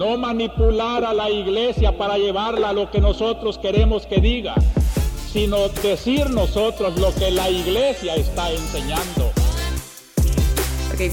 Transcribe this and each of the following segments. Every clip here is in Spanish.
no manipular a la iglesia para llevarla a lo que nosotros queremos que diga, sino decir nosotros lo que la iglesia está enseñando.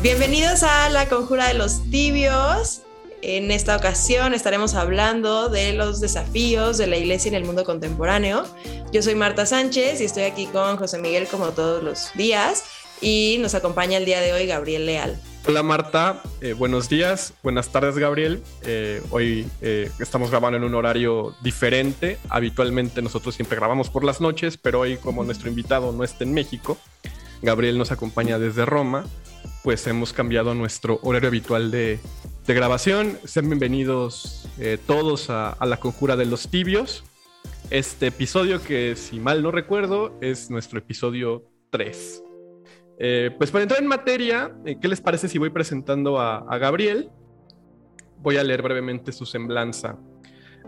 bienvenidos a la conjura de los tibios. En esta ocasión estaremos hablando de los desafíos de la iglesia en el mundo contemporáneo. Yo soy Marta Sánchez y estoy aquí con José Miguel como todos los días y nos acompaña el día de hoy Gabriel Leal. Hola Marta, eh, buenos días, buenas tardes Gabriel. Eh, hoy eh, estamos grabando en un horario diferente. Habitualmente nosotros siempre grabamos por las noches, pero hoy como nuestro invitado no está en México, Gabriel nos acompaña desde Roma, pues hemos cambiado nuestro horario habitual de, grabación. Sean bienvenidos todos a, a la conjura de los tibios. Este episodio que si mal no recuerdo es nuestro episodio 3. Eh, pues para entrar en materia, eh, ¿qué les parece si voy presentando a, Gabriel? Voy a leer brevemente su semblanza.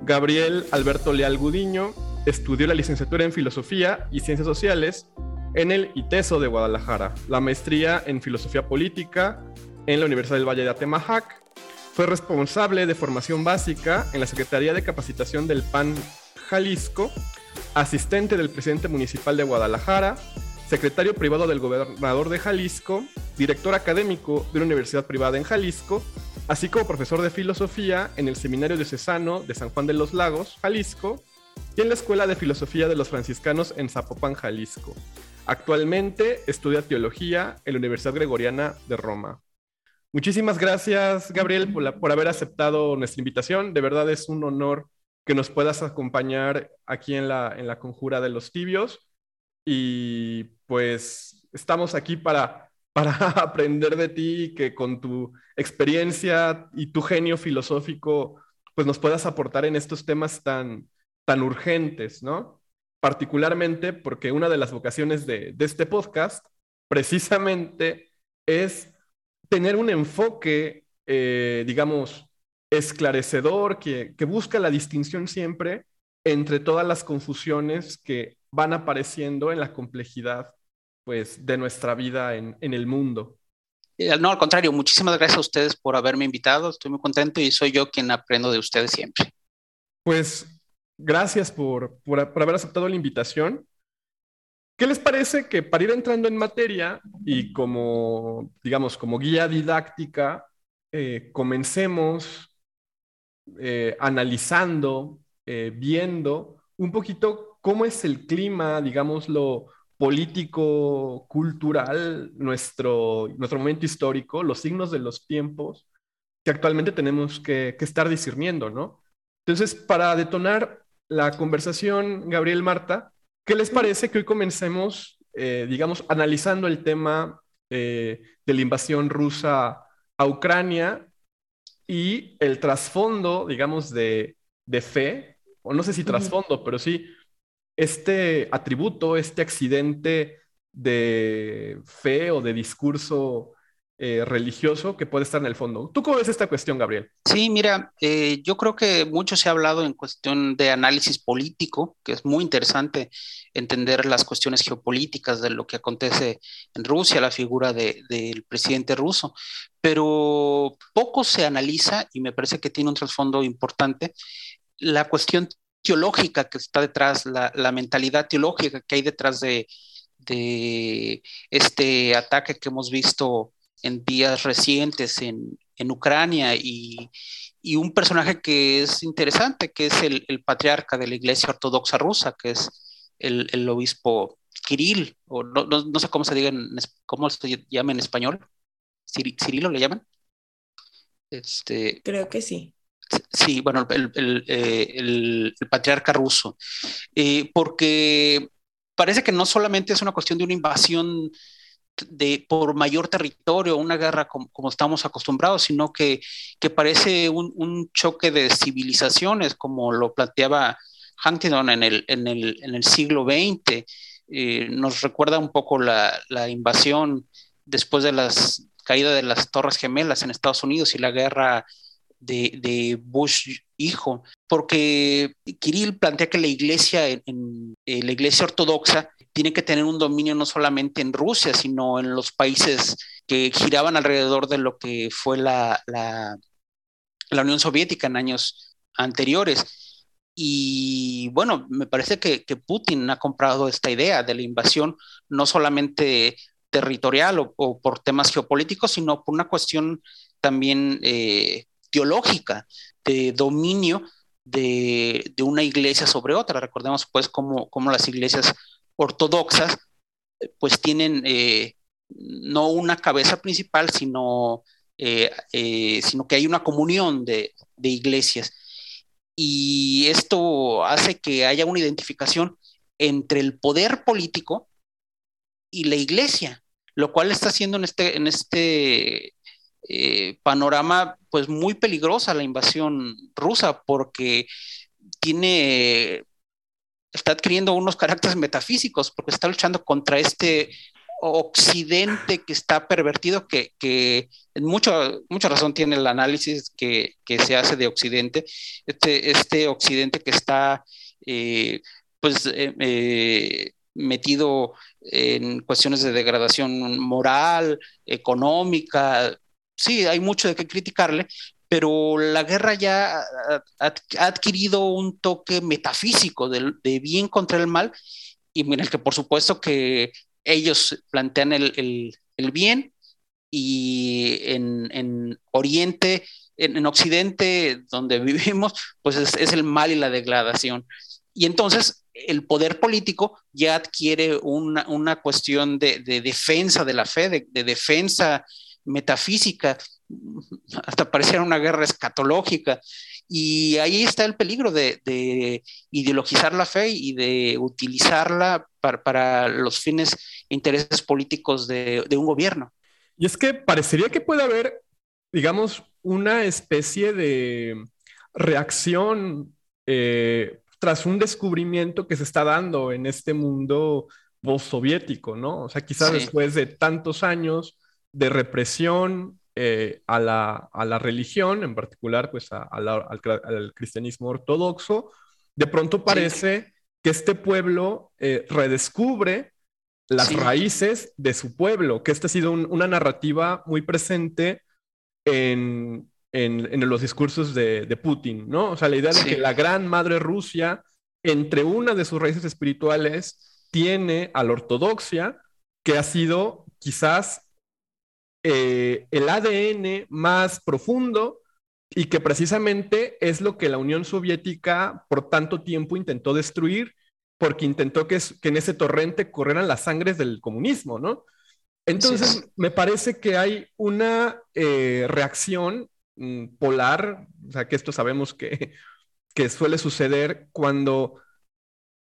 Gabriel Alberto Leal Gudiño estudió la licenciatura en Filosofía y Ciencias Sociales en el ITESO de Guadalajara, la maestría en Filosofía Política en la Universidad del Valle de Atemajac. Fue responsable de formación básica en la Secretaría de Capacitación del PAN Jalisco, asistente del presidente municipal de Guadalajara, secretario privado del gobernador de Jalisco, director académico de una universidad privada en Jalisco, así como profesor de filosofía en el Seminario Diocesano de San Juan de los Lagos, Jalisco, y en la Escuela de Filosofía de los Franciscanos en Zapopan, Jalisco. Actualmente estudia teología en la Universidad Gregoriana de Roma. Muchísimas gracias, Gabriel, por, por haber aceptado nuestra invitación. De verdad es un honor que nos puedas acompañar aquí en la, en la Conjura de los Tibios y pues estamos aquí para, para aprender de ti, que con tu experiencia y tu genio filosófico, pues nos puedas aportar en estos temas tan, tan urgentes, ¿no? Particularmente porque una de las vocaciones de, este podcast precisamente es tener un enfoque, eh, digamos, esclarecedor, que, que busca la distinción siempre entre todas las confusiones que van apareciendo en la complejidad pues, de nuestra vida en, el mundo. Eh, no, al contrario, muchísimas gracias a ustedes por haberme invitado. Estoy muy contento y soy yo quien aprendo de ustedes siempre. Pues gracias por, por, haber aceptado la invitación. ¿Qué les parece que para ir entrando en materia y como, digamos, como guía didáctica, eh, comencemos eh, analizando, viendo un poquito cómo es el clima, digamos, lo político, cultural, nuestro, nuestro momento histórico, los signos de los tiempos que actualmente tenemos que, estar discerniendo, ¿no? Entonces, para detonar la conversación, Gabriel Marta, ¿qué les parece que hoy comencemos, eh, digamos, analizando el tema eh, de la invasión rusa a Ucrania y el trasfondo, digamos, de, de fe, o no sé si trasfondo, pero sí este atributo, este accidente de fe o de discurso eh, religioso que puede estar en el fondo. ¿Tú cómo ves esta cuestión, Gabriel? Sí, mira, eh, yo creo que mucho se ha hablado en cuestión de análisis político, que es muy interesante entender las cuestiones geopolíticas de lo que acontece en Rusia, la figura del presidente ruso, pero poco se analiza y me parece que tiene un trasfondo importante la cuestión teológica que está detrás, la, mentalidad teológica que hay detrás de, este ataque que hemos visto en días recientes en, Ucrania y, un personaje que es interesante, que es el, patriarca de la Iglesia Ortodoxa rusa, que es el, obispo Kirill, o no, sé cómo se diga, en, cómo se llama en español, Cirilo le llaman. Este, Creo que sí. Sí, bueno, el, eh, patriarca ruso, eh, porque parece que no solamente es una cuestión de una invasión de, por mayor territorio, una guerra como, estamos acostumbrados, sino que, parece un, choque de civilizaciones, como lo planteaba Huntington en el, en el, siglo XX. Eh, nos recuerda un poco la, la invasión después de la caída de las Torres Gemelas en Estados Unidos y la guerra de, Bush hijo, porque Kirill plantea que la iglesia, eh, la iglesia ortodoxa, tiene que tener un dominio no solamente en Rusia, sino en los países que giraban alrededor de lo que fue la, la Unión Soviética en años anteriores. Y bueno, me parece que, Putin ha comprado esta idea de la invasión, no solamente territorial o, por temas geopolíticos, sino por una cuestión también eh, teológica, de dominio de, una iglesia sobre otra. Recordemos pues cómo, las iglesias ortodoxas pues tienen eh, no una cabeza principal, sino, eh, eh, sino que hay una comunión de, iglesias. Y esto hace que haya una identificación entre el poder político y la iglesia, lo cual está haciendo en este, en este panorama pues muy peligrosa la invasión rusa porque tiene está adquiriendo unos caracteres metafísicos porque está luchando contra este occidente que está pervertido, que, que en mucho, mucha razón tiene el análisis que, que, se hace de occidente, este, este occidente que está eh, pues eh, eh, metido en cuestiones de degradación moral, económica, sí, hay mucho de qué criticarle, pero la guerra ya ha, adquirido un toque metafísico de, bien contra el mal y en el que por supuesto que ellos plantean el, bien y en, Oriente, en, Occidente, donde vivimos, pues es, el mal y la degradación. Y entonces el poder político ya adquiere una, cuestión de, defensa de la fe, de defensa metafísica hasta pareciera una guerra escatológica. Y ahí está el peligro de, ideologizar la fe y de utilizarla para, los fines e intereses políticos de, un gobierno. Y es que parecería que puede haber, digamos, una especie de reacción eh, tras un descubrimiento que se está dando en este mundo post-soviético, ¿no? O sea, quizás después de tantos años de represión, eh, a, la, religión, en particular pues al, cristianismo ortodoxo, de pronto parece que este pueblo eh, redescubre las raíces de su pueblo, que esta ha sido una narrativa muy presente en, los discursos de, Putin, ¿no? O sea, la idea de que la gran madre Rusia, entre una de sus raíces espirituales, tiene a la ortodoxia, que ha sido quizás eh, el ADN más profundo y que precisamente es lo que la Unión Soviética por tanto tiempo intentó destruir porque intentó que, en ese torrente corrieran las sangres del comunismo, ¿no? Entonces, me parece que hay una eh, reacción mm, polar, o sea, que esto sabemos que, que suele suceder cuando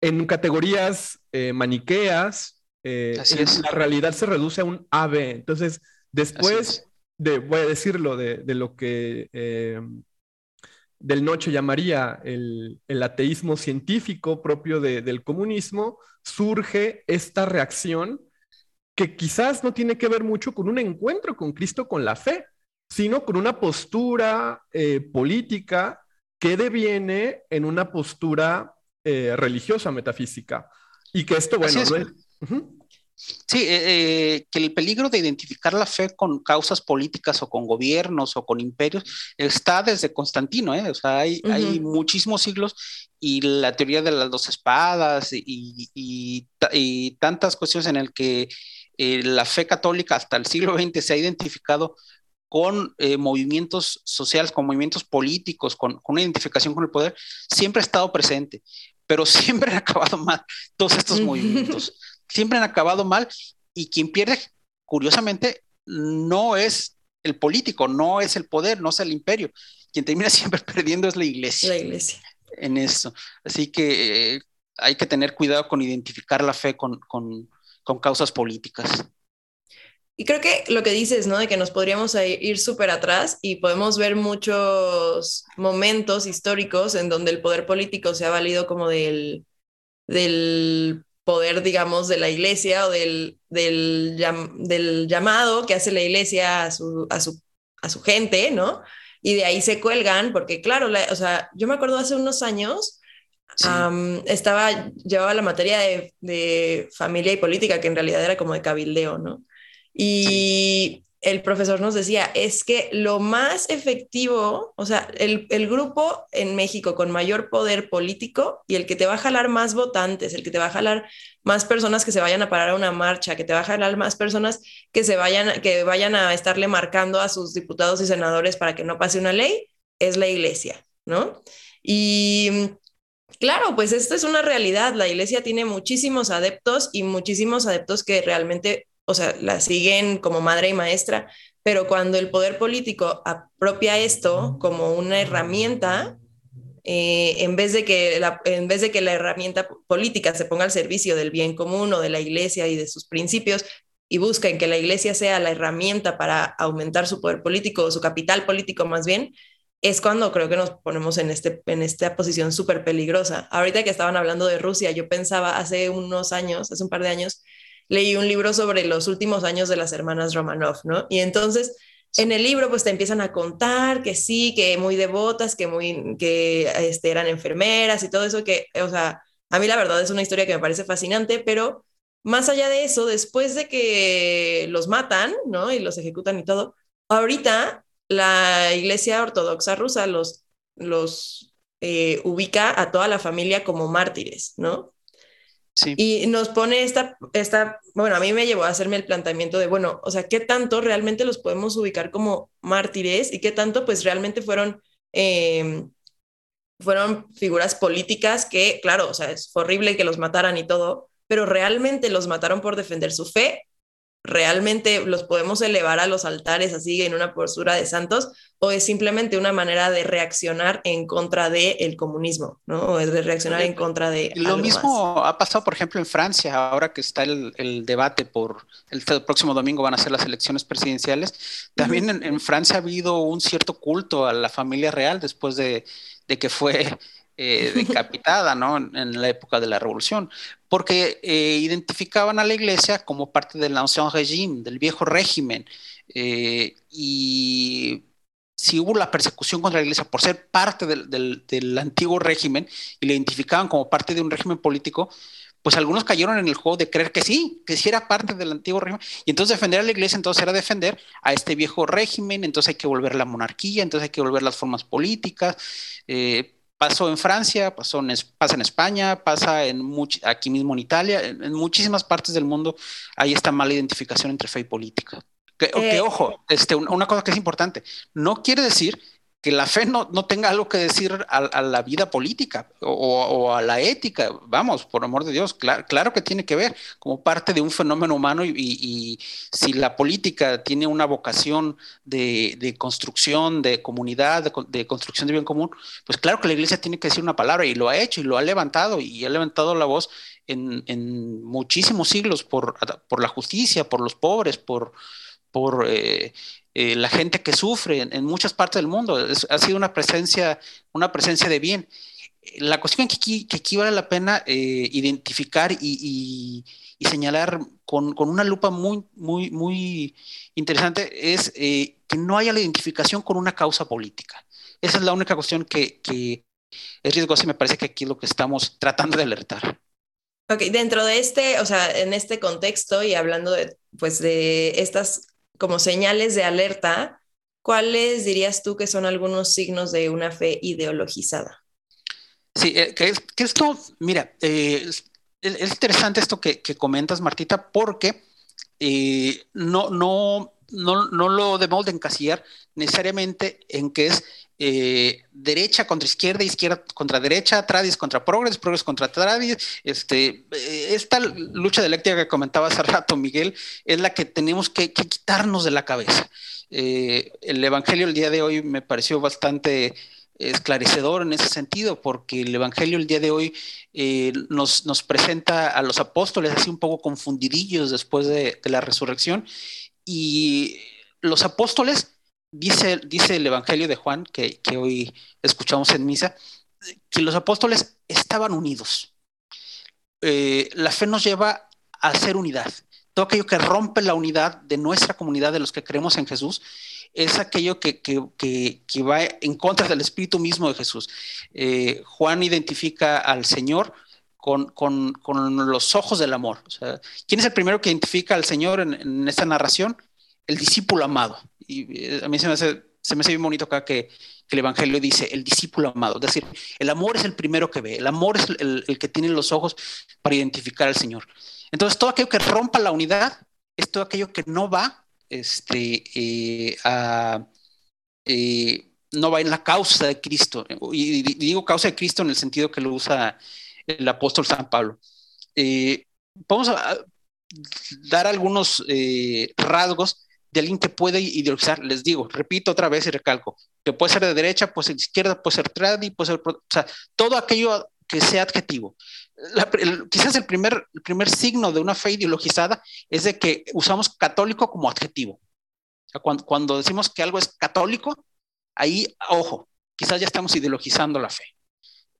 en categorías eh, maniqueas, la realidad se reduce a un AB. Entonces, Después de, voy a decirlo, de, lo que eh, Del Noche llamaría el, ateísmo científico propio del comunismo, surge esta reacción que quizás no tiene que ver mucho con un encuentro con Cristo, con la fe, sino con una postura eh, política que deviene en una postura eh, religiosa, metafísica. Y que esto, bueno, Sí, eh, eh, que el peligro de identificar la fe con causas políticas o con gobiernos o con imperios está desde Constantino, ¿eh? o sea, hay, hay muchísimos siglos y la teoría de las dos espadas y, tantas cuestiones en el que la fe católica hasta el siglo XX se ha identificado con movimientos sociales, con movimientos políticos, con, con, una identificación con el poder, siempre ha estado presente, pero siempre han acabado mal todos estos movimientos siempre han acabado mal y quien pierde, curiosamente, no es el político, no es el poder, no es el imperio. Quien termina siempre perdiendo es la iglesia. La iglesia. En eso. Así que eh, hay que tener cuidado con identificar la fe con, con, con causas políticas. Y creo que lo que dices, ¿no? De que nos podríamos ir súper atrás y podemos ver muchos momentos históricos en donde el poder político se ha valido como del, del poder, digamos, de la iglesia o del, del, del llamado que hace la iglesia a su, a su, a su gente, ¿no? Y de ahí se cuelgan, porque claro, o sea, yo me acuerdo hace unos años, estaba, llevaba la materia de, de, familia y política, que en realidad era como de cabildeo, ¿no? Y, el profesor nos decía, es que lo más efectivo, o sea, el, el, grupo en México con mayor poder político y el que te va a jalar más votantes, el que te va a jalar más personas que se vayan a parar a una marcha, que te va a jalar más personas que se vayan, que vayan a estarle marcando a sus diputados y senadores para que no pase una ley, es la iglesia, ¿no? Y claro, pues esto es una realidad. La iglesia tiene muchísimos adeptos y muchísimos adeptos que realmente o sea, la siguen como madre y maestra, pero cuando el poder político apropia esto como una herramienta, eh, en, vez de que la, en vez de que la herramienta política se ponga al servicio del bien común o de la iglesia y de sus principios, y busquen que la iglesia sea la herramienta para aumentar su poder político o su capital político más bien, es cuando creo que nos ponemos en, este, en esta posición súper peligrosa. Ahorita que estaban hablando de Rusia, yo pensaba hace unos años, hace un par de años, leí un libro sobre los últimos años de las hermanas Romanov, ¿no? Y entonces en el libro pues te empiezan a contar que sí, que muy devotas, que muy que este, eran enfermeras y todo eso que, o sea, a mí la verdad es una historia que me parece fascinante, pero más allá de eso, después de que los matan, ¿no? Y los ejecutan y todo, ahorita la Iglesia Ortodoxa rusa los, los eh, ubica a toda la familia como mártires, ¿no? Y nos pone esta, esta, bueno, a mí me llevó a hacerme el planteamiento de, bueno, o sea, ¿qué tanto realmente los podemos ubicar como mártires y qué tanto pues realmente fueron, em, fueron figuras políticas que, claro, o sea, es horrible que los mataran y todo, pero realmente los mataron por defender su fe realmente los podemos elevar a los altares así en una postura de santos o es simplemente una manera de reaccionar en contra del el comunismo, ¿no? O es de reaccionar en contra de... Lo mismo ha pasado, por ejemplo, en Francia, ahora que está el, el debate por el, próximo domingo van a ser las elecciones presidenciales. También en, Francia ha habido un cierto culto a la familia real después de, de que fue eh, decapitada, ¿no? En, la época de la revolución, porque eh, identificaban a la iglesia como parte del ancien régime, del viejo régimen, eh, y si hubo la persecución contra la iglesia por ser parte del, antiguo régimen y la identificaban como parte de un régimen político, pues algunos cayeron en el juego de creer que sí, que sí era parte del antiguo régimen. Y entonces defender a la iglesia entonces era defender a este viejo régimen, entonces hay que volver la monarquía, entonces hay que volver las formas políticas. Pasó en Francia, pasó en, pasa en España, pasa en aquí mismo en Italia, en, muchísimas partes del mundo hay esta mala identificación entre fe y política. Que, eh, ojo, este, una cosa que es importante, no quiere decir que la fe no, no tenga algo que decir a, la vida política o, a la ética, vamos, por amor de Dios, claro, claro que tiene que ver como parte de un fenómeno humano y, si la política tiene una vocación de, de construcción, de comunidad, de, construcción de bien común, pues claro que la iglesia tiene que decir una palabra y lo ha hecho y lo ha levantado y ha levantado la voz en, en muchísimos siglos por, por la justicia, por los pobres, por por eh, eh, la gente que sufre en, muchas partes del mundo. ha sido una presencia, una presencia de bien. La cuestión que aquí, que aquí vale la pena eh, identificar y, señalar con, una lupa muy, muy, muy interesante es que no haya la identificación con una causa política. Esa es la única cuestión que, que es riesgosa y me parece que aquí es lo que estamos tratando de alertar. Ok, dentro de este, o sea, en este contexto y hablando de, pues, de estas como señales de alerta, ¿cuáles dirías tú que son algunos signos de una fe ideologizada? Sí, eh, que, esto, mira, eh, es, interesante esto que, comentas, Martita, porque eh, no, no, no, no lo debemos de encasillar necesariamente en que es derecha contra izquierda, izquierda contra derecha, tradis contra progres, progres contra tradis. Este, esta lucha dialéctica que comentaba hace rato, Miguel, es la que tenemos que, quitarnos de la cabeza. el Evangelio el día de hoy me pareció bastante esclarecedor en ese sentido, porque el Evangelio el día de hoy nos, nos, presenta a los apóstoles así un poco confundidillos después de, de la resurrección y los apóstoles, dice, dice el Evangelio de Juan, que, hoy escuchamos en misa, que los apóstoles estaban unidos. Eh, la fe nos lleva a hacer unidad. Todo aquello que rompe la unidad de nuestra comunidad, de los que creemos en Jesús, es aquello que, va en contra del espíritu mismo de Jesús. Eh, Juan identifica al Señor con, los ojos del amor. ¿Quién es el primero que identifica al Señor en, esta narración? el discípulo amado. Y eh, a mí se me hace, se me hace bien bonito acá que, el Evangelio dice el discípulo amado. Es decir, el amor es el primero que ve, el amor es el, el que tiene los ojos para identificar al Señor. Entonces, todo aquello que rompa la unidad es todo aquello que no va este, eh, a, eh, no va en la causa de Cristo. Y, digo causa de Cristo en el sentido que lo usa el apóstol San Pablo. Eh, vamos a dar algunos eh, rasgos de alguien que puede ideologizar. Les digo, repito otra vez y recalco, que puede ser de derecha, puede ser de izquierda, puede ser tradi, puede ser, o sea, todo aquello que sea adjetivo. quizás el primer, primer signo de una fe ideologizada es de que usamos católico como adjetivo. Cuando, cuando decimos que algo es católico, ahí, ojo, quizás ya estamos ideologizando la fe.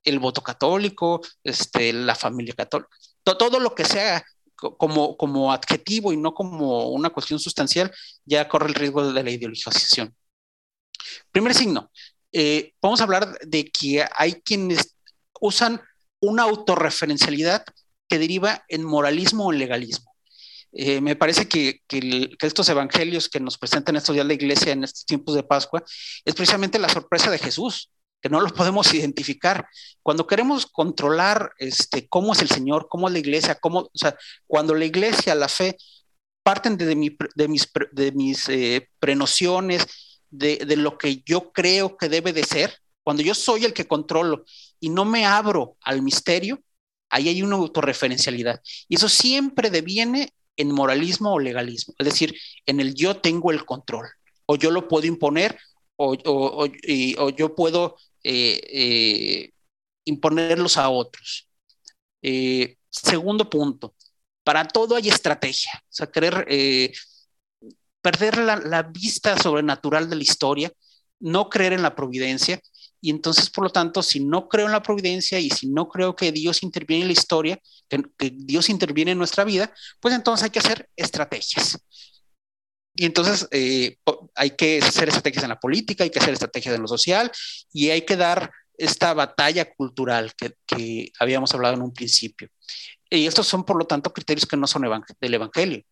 El voto católico, este, la familia católica, todo, lo que sea como, como adjetivo y no como una cuestión sustancial, ya corre el riesgo de la ideologización. Primer signo, eh, vamos a hablar de que hay quienes usan una autorreferencialidad que deriva en moralismo o legalismo. Eh, me parece que, estos evangelios que nos presentan estos días la iglesia en estos tiempos de Pascua es precisamente la sorpresa de Jesús, que no lo podemos identificar. Cuando queremos controlar este, cómo es el Señor, cómo es la iglesia, cómo, o sea, cuando la iglesia, la fe, parten de, mis, de mis eh, prenociones, de, de lo que yo creo que debe de ser, cuando yo soy el que controlo y no me abro al misterio, ahí hay una autorreferencialidad. Y eso siempre deviene en moralismo o legalismo, es decir, en el yo tengo el control, o yo lo puedo imponer, o, yo puedo eh, eh, imponerlos a otros. Eh, segundo punto, para todo hay estrategia, o sea, querer perder la, la, vista sobrenatural de la historia, no creer en la providencia, y entonces, por lo tanto, si no creo en la providencia y si no creo que Dios interviene en la historia, que, Dios interviene en nuestra vida, pues entonces hay que hacer estrategias. Y entonces eh, hay que hacer estrategias en la política, hay que hacer estrategias en lo social y hay que dar esta batalla cultural que, habíamos hablado en un principio. Y estos son, por lo tanto, criterios que no son del Evangelio.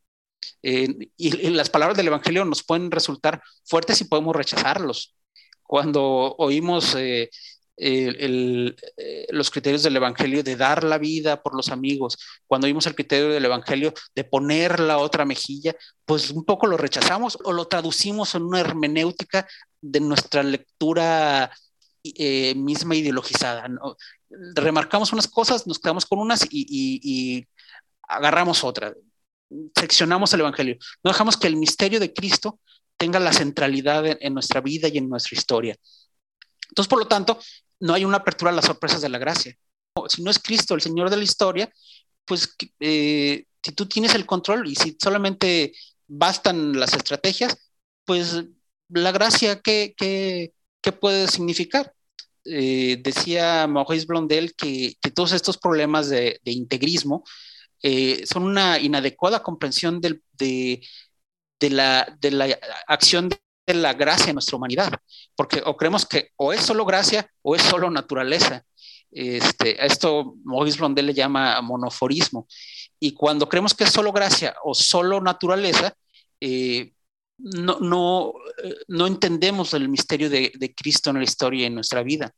Y, y, las palabras del Evangelio nos pueden resultar fuertes y podemos rechazarlos cuando oímos eh, eh, los criterios del Evangelio de dar la vida por los amigos, cuando oímos el criterio del Evangelio de poner la otra mejilla, pues un poco lo rechazamos o lo traducimos en una hermenéutica de nuestra lectura eh, misma ideologizada. Remarcamos unas cosas, nos quedamos con unas y, agarramos otra. Seccionamos el Evangelio. No dejamos que el misterio de Cristo tenga la centralidad en, nuestra vida y en nuestra historia. Entonces, por lo tanto, no hay una apertura a las sorpresas de la gracia. Si no es Cristo el Señor de la historia, pues eh, si tú tienes el control y si solamente bastan las estrategias, pues la gracia, ¿qué, qué, qué puede significar? Eh, decía Maurice Blondel que, que, todos estos problemas de, de integrismo eh, son una inadecuada comprensión de, de la, de la acción de la gracia en nuestra humanidad, porque o creemos que o es solo gracia o es solo naturaleza. Este, esto Maurice Blondel le llama monoforismo. Y cuando creemos que es solo gracia o solo naturaleza, eh, no, no, eh, no, entendemos el misterio de, de, Cristo en la historia y en nuestra vida.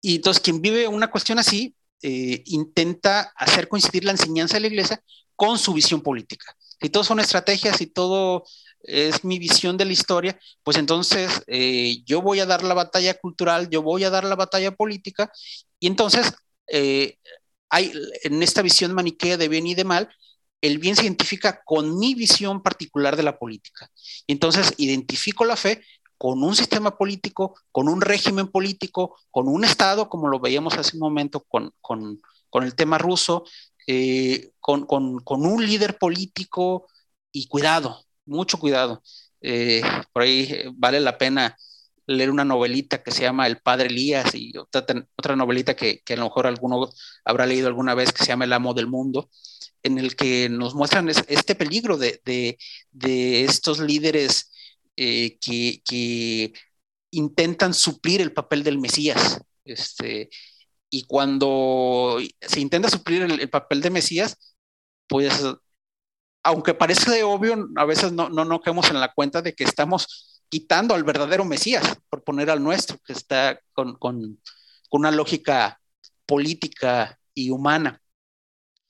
Y entonces quien vive una cuestión así eh, intenta hacer coincidir la enseñanza de la iglesia con su visión política si todo son estrategias y todo es mi visión de la historia, pues entonces eh, yo voy a dar la batalla cultural, yo voy a dar la batalla política, y entonces eh, hay en esta visión maniquea de bien y de mal, el bien se identifica con mi visión particular de la política. Y entonces identifico la fe con un sistema político, con un régimen político, con un Estado, como lo veíamos hace un momento con, con, el tema ruso, eh, con, con, un líder político y cuidado, mucho cuidado. Eh, por ahí eh, vale la pena leer una novelita que se llama El Padre Elías y otra, otra novelita que, que, a lo mejor alguno habrá leído alguna vez que se llama El Amo del Mundo, en el que nos muestran este peligro de, de, de estos líderes que, que, intentan suplir el papel del Mesías. Este, y cuando se intenta suplir el, papel de Mesías, pues aunque parece obvio, a veces no, no, no caemos en la cuenta de que estamos quitando al verdadero Mesías por poner al nuestro, que está con, con, con una lógica política y humana.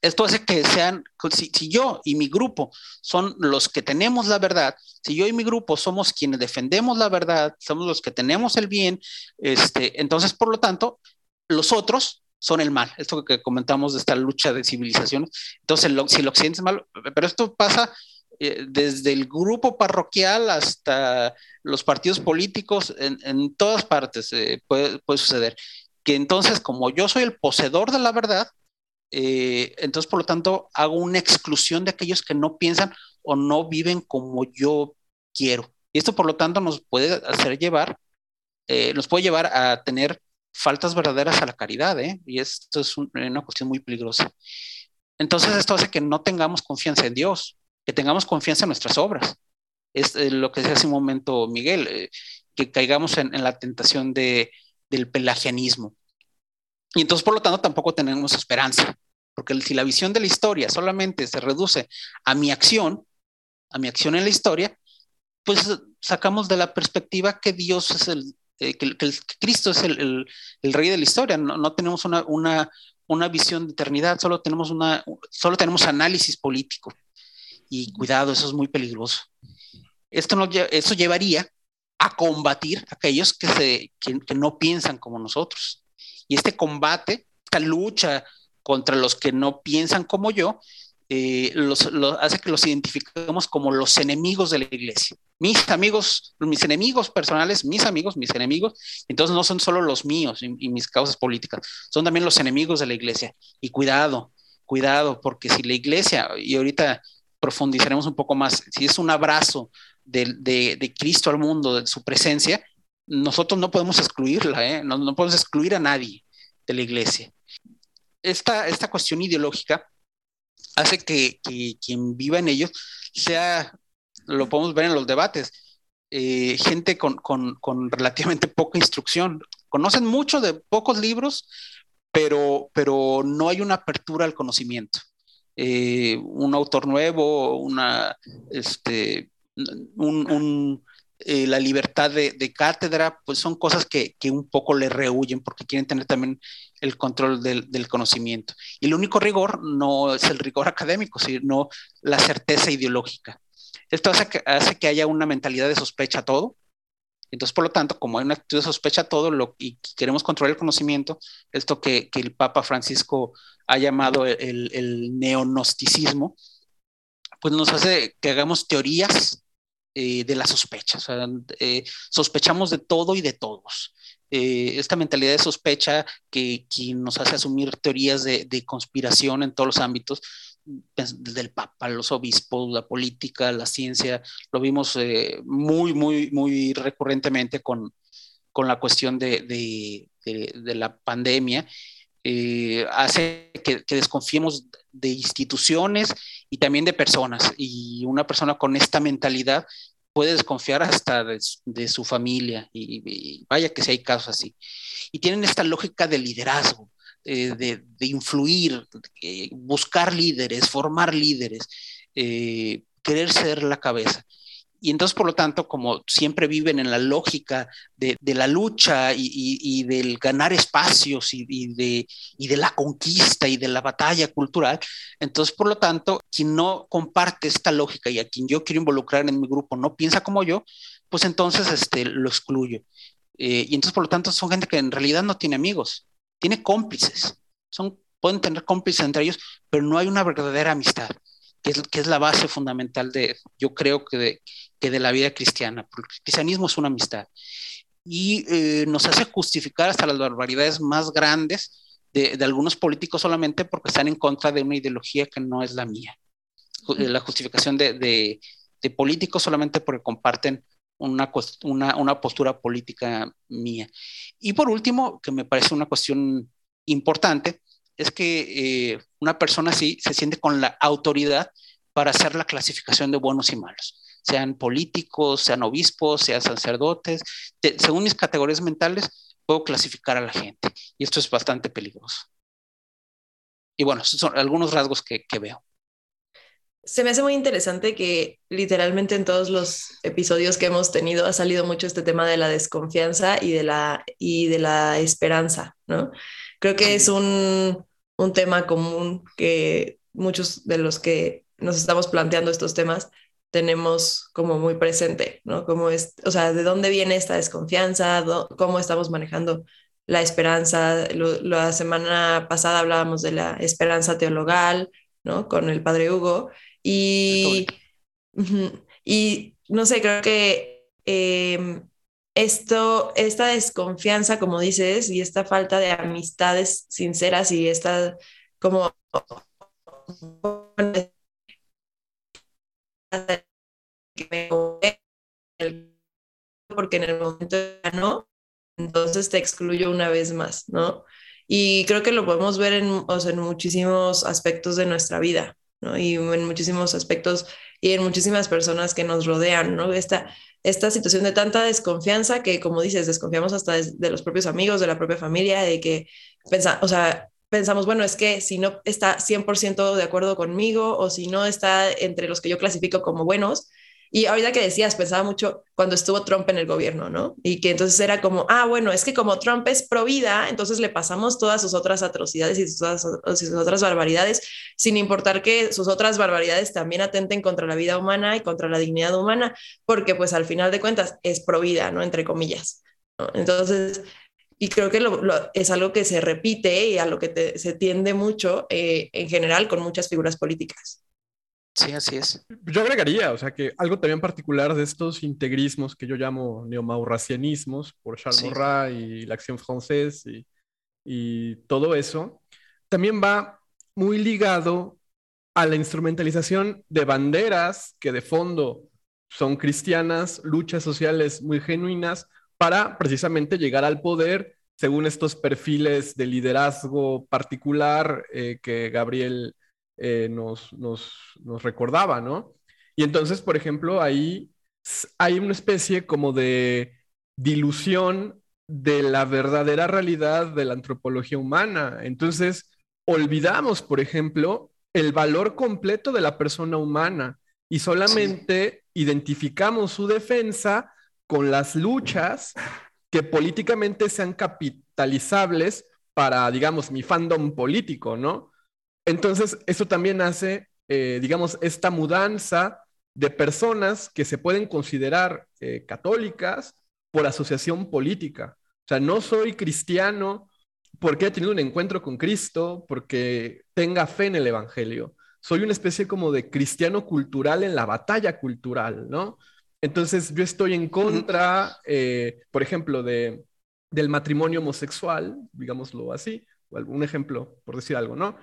Esto hace que sean, si, si, yo y mi grupo son los que tenemos la verdad, si yo y mi grupo somos quienes defendemos la verdad, somos los que tenemos el bien, este, entonces, por lo tanto, los otros son el mal. Esto que comentamos de esta lucha de civilizaciones. Entonces, si el occidente es malo, pero esto pasa eh, desde el grupo parroquial hasta los partidos políticos, en, en todas partes eh, puede, puede, suceder. Que entonces, como yo soy el poseedor de la verdad, eh, entonces, por lo tanto, hago una exclusión de aquellos que no piensan o no viven como yo quiero. Y esto, por lo tanto, nos puede hacer llevar, nos puede llevar a tener faltas verdaderas a la caridad, ¿eh? y esto es un, una cuestión muy peligrosa. Entonces, esto hace que no tengamos confianza en Dios, que tengamos confianza en nuestras obras. Es eh, lo que decía hace un momento Miguel, eh, que caigamos en, en la tentación de, del pelagianismo. Y entonces, por lo tanto, tampoco tenemos esperanza, porque si la visión de la historia solamente se reduce a mi acción, a mi acción en la historia, pues sacamos de la perspectiva que Dios es el, eh, que, Cristo es el, rey de la historia, no, no tenemos una, una, una, visión de eternidad, solo tenemos, una, solo tenemos análisis político. Y cuidado, eso es muy peligroso. Esto no, eso llevaría a combatir a aquellos que, se, que no piensan como nosotros. Y este combate, esta lucha contra los que no piensan como yo, eh, los, hace que los identifiquemos como los enemigos de la iglesia. Mis amigos, mis enemigos personales, mis amigos, mis enemigos, entonces no son solo los míos y, mis causas políticas, son también los enemigos de la iglesia. Y cuidado, cuidado, porque si la iglesia, y ahorita profundizaremos un poco más, si es un abrazo de, de, de Cristo al mundo, de su presencia, nosotros no podemos excluirla, ¿eh? no, no, podemos excluir a nadie de la iglesia. Esta, esta cuestión ideológica hace que, que, quien viva en ellos sea, lo podemos ver en los debates, eh, gente con, con, con, relativamente poca instrucción. Conocen mucho de pocos libros, pero, pero no hay una apertura al conocimiento. Eh, un autor nuevo, una, este, un, un eh, la libertad de, cátedra, pues son cosas que, un poco le rehuyen porque quieren tener también el control del, conocimiento. Y el único rigor no es el rigor académico, sino la certeza ideológica. Esto hace que, haya una mentalidad de sospecha a todo. Entonces, por lo tanto, como hay una actitud de sospecha a todo y queremos controlar el conocimiento, esto que, el Papa Francisco ha llamado el, el neonosticismo, pues nos hace que hagamos teorías eh, de la sospecha. O sea, eh, sospechamos de todo y de todos. Eh, esta mentalidad de sospecha que, que, nos hace asumir teorías de, de, conspiración en todos los ámbitos, pues, desde el Papa, los obispos, la política, la ciencia, lo vimos eh, muy, muy, muy recurrentemente con, con la cuestión de, de, de la pandemia. Eh, hace que, desconfiemos de instituciones y también de personas. Y una persona con esta mentalidad puede desconfiar hasta de, su familia. Y, vaya que si hay casos así. Y tienen esta lógica de liderazgo, eh, de, influir, eh, buscar líderes, formar líderes, querer ser la cabeza. Y entonces, por lo tanto, como siempre viven en la lógica de, la lucha y, del ganar espacios y, de, y de la conquista y de la batalla cultural, entonces, por lo tanto, quien no comparte esta lógica y a quien yo quiero involucrar en mi grupo no piensa como yo, pues entonces este, lo excluyo. Eh, y entonces, por lo tanto, son gente que en realidad no tiene amigos, tiene cómplices. Son, pueden tener cómplices entre ellos, pero no hay una verdadera amistad que es, que es la base fundamental de, yo creo que de, que de la vida cristiana, porque el cristianismo es una amistad. Y eh, nos hace justificar hasta las barbaridades más grandes de, de, algunos políticos solamente porque están en contra de una ideología que no es la mía. La justificación de, de, de políticos solamente porque comparten una, una, una, postura política mía. Y por último, que me parece una cuestión importante, es que eh, una persona así se siente con la autoridad para hacer la clasificación de buenos y malos, sean políticos, sean obispos, sean sacerdotes. Según mis categorías mentales, puedo clasificar a la gente. Y esto es bastante peligroso. Y bueno, estos son algunos rasgos que, que veo. se me hace muy interesante que literalmente en todos los episodios que hemos tenido ha salido mucho este tema de la desconfianza y de la, y de la esperanza, ¿no? Creo que es un, un tema común que muchos de los que nos estamos planteando estos temas tenemos como muy presente, ¿no? Como es, o sea, ¿de dónde viene esta desconfianza? ¿Cómo estamos manejando la esperanza? la semana pasada hablábamos de la esperanza teologal, ¿no? Con el padre Hugo. Y, y no sé, creo que em, esto, esta desconfianza, como dices, y esta falta de amistades sinceras y esta como porque en el momento ya no, entonces te excluyo una vez más, ¿no? Y creo que lo podemos ver en, en muchísimos aspectos de nuestra vida, Y en muchísimos aspectos y en muchísimas personas que nos rodean, ¿no? Esta, esta situación de tanta desconfianza que, como dices, desconfiamos hasta de, los propios amigos, de la propia familia, de que, pensa, o sea, pensamos, bueno, es que si no está 100% de acuerdo conmigo o si no está entre los que yo clasifico como buenos, y ahorita que decías, pensaba mucho cuando estuvo Trump en el gobierno, ¿no? Y que entonces era como, ah, bueno, es que como Trump es pro vida, entonces le pasamos todas sus otras atrocidades y sus, otras barbaridades, sin importar que sus otras barbaridades también atenten contra la vida humana y contra la dignidad humana, porque pues al final de cuentas es pro vida, ¿no? Entre comillas. Entonces, y creo que es algo que se repite y a lo que se tiende mucho eh, en general con muchas figuras políticas. Sí, así es. Yo agregaría, o sea, que algo también particular de estos integrismos que yo llamo neomaurracianismos por Charles sí. y la Acción Francesa y, y todo eso, también va muy ligado a la instrumentalización de banderas que de fondo son cristianas, luchas sociales muy genuinas para precisamente llegar al poder según estos perfiles de liderazgo particular eh, que Gabriel eh, nos, nos, nos, recordaba, ¿no? Y entonces, por ejemplo, ahí hay una especie como de dilución de la verdadera realidad de la antropología humana. Entonces, olvidamos, por ejemplo, el valor completo de la persona humana y solamente identificamos su defensa con las luchas que políticamente sean capitalizables para, digamos, mi fandom político, ¿no? Entonces, eso también hace, eh, digamos, esta mudanza de personas que se pueden considerar eh, católicas por asociación política. O sea, no soy cristiano porque he tenido un encuentro con Cristo, porque tenga fe en el Evangelio. Soy una especie como de cristiano cultural en la batalla cultural, ¿no? Entonces, yo estoy en contra, eh, por ejemplo, de, del matrimonio homosexual, digámoslo así, o algún ejemplo, por decir algo, ¿no?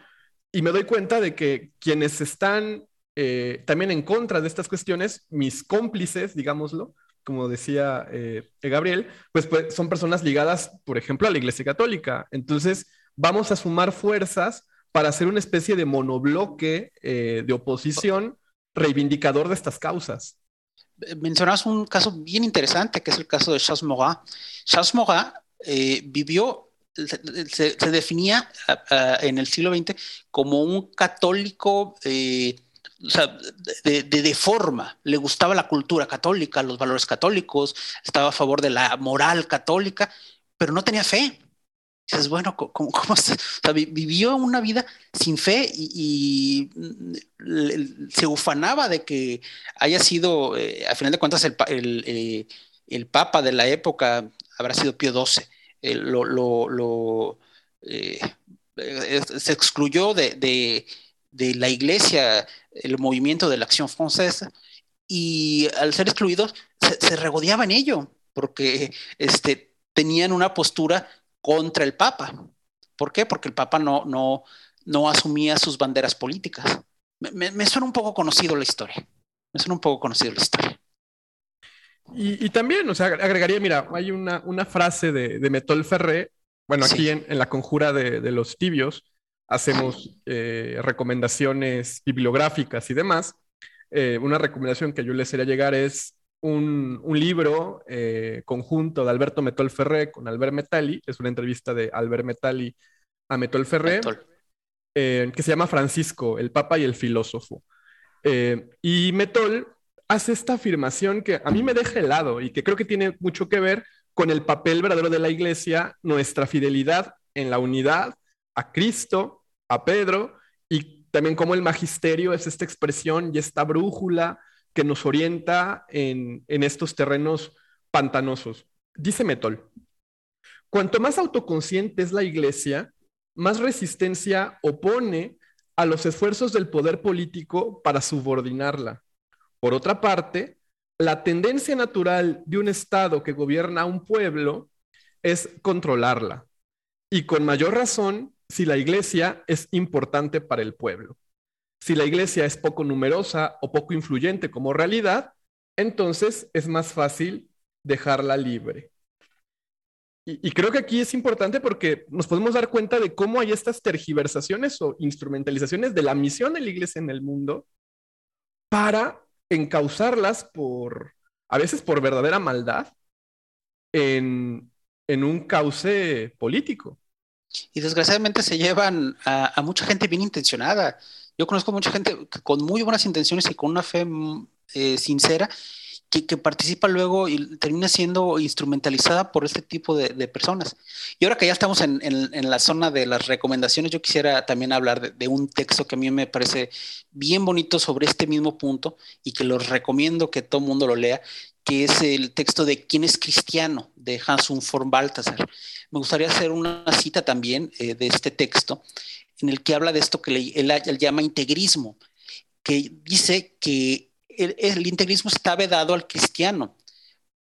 Y me doy cuenta de que quienes están eh, también en contra de estas cuestiones, mis cómplices, digámoslo, como decía eh, Gabriel, pues, pues, son personas ligadas, por ejemplo, a la Iglesia Católica. Entonces, vamos a sumar fuerzas para hacer una especie de monobloque eh, de oposición reivindicador de estas causas. Mencionas un caso bien interesante, que es el caso de Charles Morat. Charles Morat vivió se, definía en el siglo XX como un católico eh, de, de, forma, le gustaba la cultura católica, los valores católicos, estaba a favor de la moral católica, pero no tenía fe. Dices, bueno, ¿cómo, vivió una vida sin fe y, se ufanaba de que haya sido, eh, a final de cuentas, el, el, eh, el, Papa de la época habrá sido Pío XII eh, lo, eh, eh, se excluyó de, la iglesia el movimiento de la acción francesa y al ser excluidos se, regodeaban en ello porque este, tenían una postura contra el Papa. ¿Por qué? Porque el Papa no, no, no asumía sus banderas políticas. Me, me, suena un poco conocido la historia. Me suena un poco conocido la historia. Y, también, o sea, agregaría, mira, hay una, una frase de, de Metol Ferré, bueno, aquí en, en, la conjura de, de los tibios hacemos eh, recomendaciones bibliográficas y demás. Eh, una recomendación que yo les haría llegar es un, un libro eh, conjunto de Alberto Metol Ferré con Albert Metali, es una entrevista de Albert Metali a Metol Ferré, que se llama Francisco, el Papa y el Filósofo. Y Metol hace esta afirmación que a mí me deja helado y que creo que tiene mucho que ver con el papel verdadero de la iglesia, nuestra fidelidad en la unidad a Cristo, a Pedro, y también como el magisterio es esta expresión y esta brújula que nos orienta en, en estos terrenos pantanosos. Dice Metol, cuanto más autoconsciente es la iglesia, más resistencia opone a los esfuerzos del poder político para subordinarla. Por otra parte, la tendencia natural de un Estado que gobierna a un pueblo es controlarla. Y con mayor razón si la iglesia es importante para el pueblo. Si la iglesia es poco numerosa o poco influyente como realidad, entonces es más fácil dejarla libre. Y, creo que aquí es importante porque nos podemos dar cuenta de cómo hay estas tergiversaciones o instrumentalizaciones de la misión de la iglesia en el mundo para encauzarlas por, a veces por verdadera maldad, en, un cauce político. Y desgraciadamente se llevan a, mucha gente bien intencionada. Yo conozco mucha gente con muy buenas intenciones y con una fe mm, eh, sincera que, participa luego y termina siendo instrumentalizada por este tipo de, personas. Y ahora que ya estamos en, la zona de las recomendaciones, yo quisiera también hablar de, un texto que a mí me parece bien bonito sobre este mismo punto y que los recomiendo que todo el mundo lo lea, que es el texto de ¿Quién es cristiano? de Hans von Balthasar. Me gustaría hacer una cita también eh, de este texto en el que habla de esto que él llama integrismo, que dice que el, integrismo está vedado al cristiano,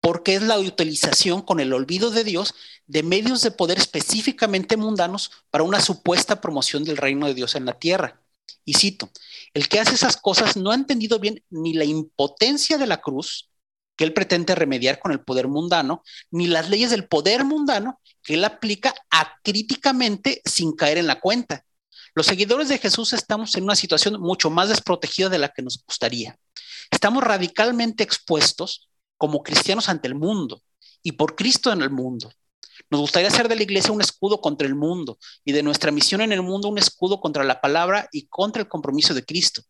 porque es la utilización con el olvido de Dios de medios de poder específicamente mundanos para una supuesta promoción del reino de Dios en la tierra. Y cito, el que hace esas cosas no ha entendido bien ni la impotencia de la cruz que él pretende remediar con el poder mundano, ni las leyes del poder mundano que él aplica acríticamente sin caer en la cuenta. Los seguidores de Jesús estamos en una situación mucho más desprotegida de la que nos gustaría. Estamos radicalmente expuestos como cristianos ante el mundo y por Cristo en el mundo. Nos gustaría hacer de la iglesia un escudo contra el mundo y de nuestra misión en el mundo un escudo contra la palabra y contra el compromiso de Cristo.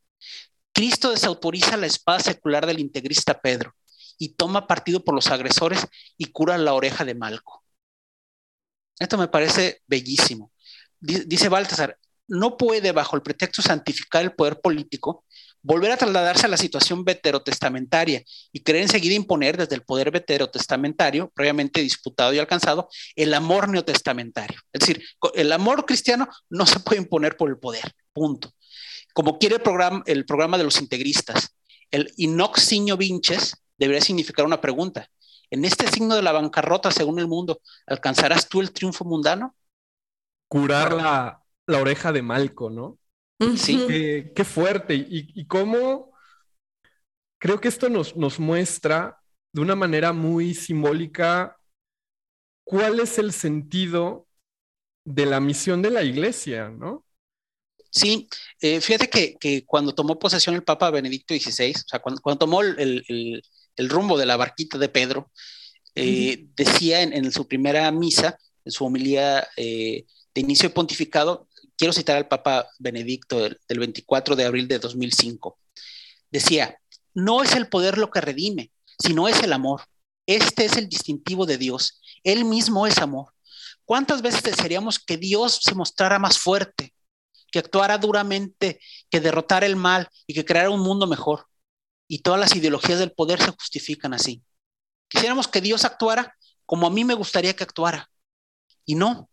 Cristo desautoriza la espada secular del integrista Pedro y toma partido por los agresores y cura la oreja de Malco. Esto me parece bellísimo. Dice Baltasar, no puede, bajo el pretexto santificar el poder político, volver a trasladarse a la situación veterotestamentaria y querer enseguida imponer desde el poder veterotestamentario, previamente disputado y alcanzado, el amor neotestamentario. Es decir, el amor cristiano no se puede imponer por el poder, punto. Como quiere el programa, el programa de los integristas, el inox signo vinches debería significar una pregunta. En este signo de la bancarrota, según el mundo, ¿alcanzarás tú el triunfo mundano? Curar la oreja de Malco, ¿no? Sí. Qué, fuerte. Y, cómo creo que esto nos, nos muestra de una manera muy simbólica cuál es el sentido de la misión de la iglesia, ¿no? Sí, eh, fíjate que, cuando tomó posesión el Papa Benedicto XVI, o sea, cuando, tomó el, rumbo de la barquita de Pedro, eh, decía en, su primera misa, en su homilía eh, de inicio de pontificado, quiero citar al Papa Benedicto del, 24 de abril de 2005. Decía, no es el poder lo que redime, sino es el amor. Este es el distintivo de Dios. Él mismo es amor. ¿Cuántas veces desearíamos que Dios se mostrara más fuerte, que actuara duramente, que derrotara el mal y que creara un mundo mejor? Y todas las ideologías del poder se justifican así. Quisiéramos que Dios actuara como a mí me gustaría que actuara. Y no,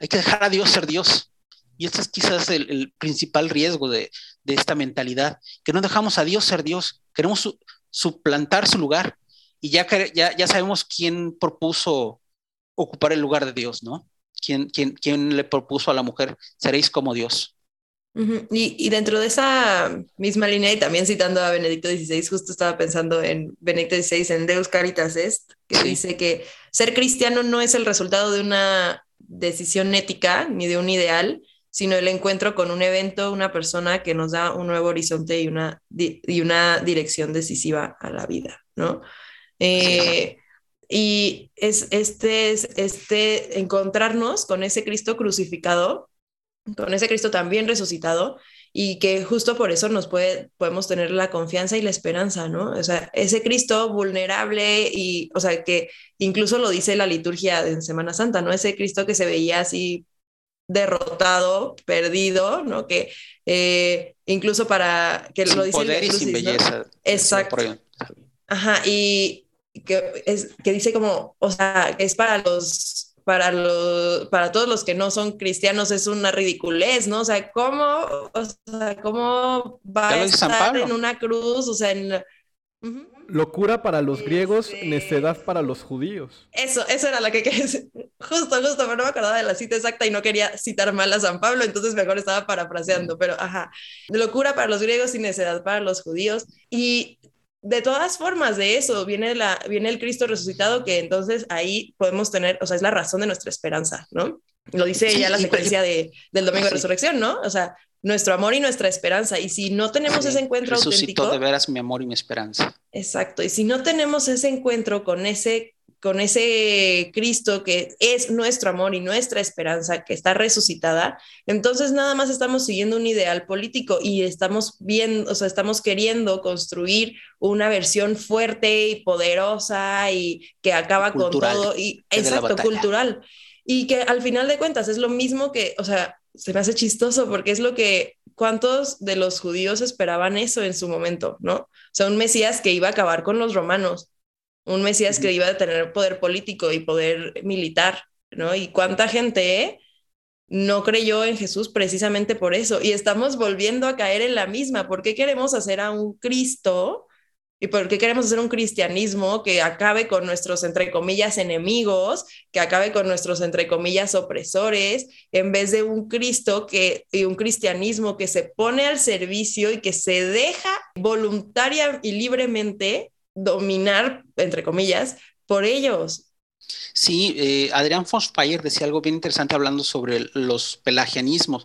hay que dejar a Dios ser Dios. Y este es quizás el, principal riesgo de, esta mentalidad, que no dejamos a Dios ser Dios, queremos suplantar su lugar y ya, ya, ya sabemos quién propuso ocupar el lugar de Dios, ¿no? ¿Quién, quién, quién le propuso a la mujer, seréis como Dios? y, y, dentro de esa misma línea, y también citando a Benedicto XVI, justo estaba pensando en Benedicto XVI, en Deus Caritas Est, que dice que ser cristiano no es el resultado de una decisión ética ni de un ideal, sino el encuentro con un evento, una persona que nos da un nuevo horizonte y una, y una dirección decisiva a la vida, ¿no? Eh, y es este, este encontrarnos con ese Cristo crucificado, con ese Cristo también resucitado, y que justo por eso nos puede, podemos tener la confianza y la esperanza, ¿no? O sea, ese Cristo vulnerable y, o sea, que incluso lo dice la liturgia de Semana Santa, ¿no? Ese Cristo que se veía así derrotado, perdido, ¿no? Que eh, incluso para que sin lo dice poder y sin belleza. Exacto. Ajá, y que, es, que dice como, o sea, es para los para, los, para todos los que no son cristianos es una ridiculez, ¿no? O sea, ¿cómo, o sea, ¿cómo va a estar en una cruz? O sea, en... Locura para los griegos, necedad para los judíos. Eso, eso era lo que quería decir. Justo, justo, pero no me acordaba de la cita exacta y no quería citar mal a San Pablo, entonces mejor estaba parafraseando, pero ajá. Locura para los griegos y necedad para los judíos. Y de todas formas de eso viene, la, viene el Cristo resucitado, que entonces ahí podemos tener, o sea, es la razón de nuestra esperanza, ¿no? Lo dice ya la secuencia de, del domingo de resurrección, ¿no? O sea, nuestro amor y nuestra esperanza. Y si no tenemos ese encuentro auténtico. de veras mi amor y mi esperanza. Exacto. Y si no tenemos ese encuentro con ese con ese Cristo que es nuestro amor y nuestra esperanza, que está resucitada, entonces nada más estamos siguiendo un ideal político y estamos viendo, o sea, estamos queriendo construir una versión fuerte y poderosa y que acaba con todo y exacto, cultural. Y que al final de cuentas es lo mismo que, o sea, se me hace chistoso porque es lo que cuántos de los judíos esperaban eso en su momento, ¿no? O sea, un Mesías que iba a acabar con los romanos un Mesías que iba a tener poder político y poder militar, ¿no? Y cuánta gente no creyó en Jesús precisamente por eso. Y estamos volviendo a caer en la misma. ¿Por qué queremos hacer a un Cristo? ¿Y por qué queremos hacer un cristianismo que acabe con nuestros, entre comillas, enemigos, que acabe con nuestros, entre comillas, opresores, en vez de un Cristo que, y un cristianismo que se pone al servicio y que se deja voluntaria y libremente dominar, entre comillas, por ellos. Sí, eh, Adrián Fonspayer decía algo bien interesante hablando sobre los pelagianismos.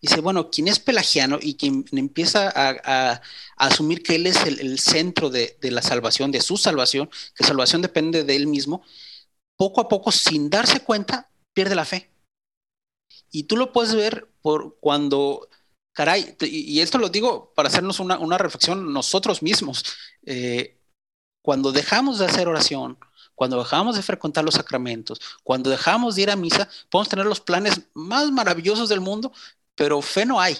Dice, bueno, quien es pelagiano y quien empieza a, asumir que él es el, centro de, la salvación, de su salvación, que salvación depende de él mismo, poco a poco, sin darse cuenta, pierde la fe. Y tú lo puedes ver por cuando, caray, y, esto lo digo para hacernos una, reflexión nosotros mismos. Eh, cuando dejamos de hacer oración, cuando dejamos de frecuentar los sacramentos, cuando dejamos de ir a misa, podemos tener los planes más maravillosos del mundo, pero fe no hay,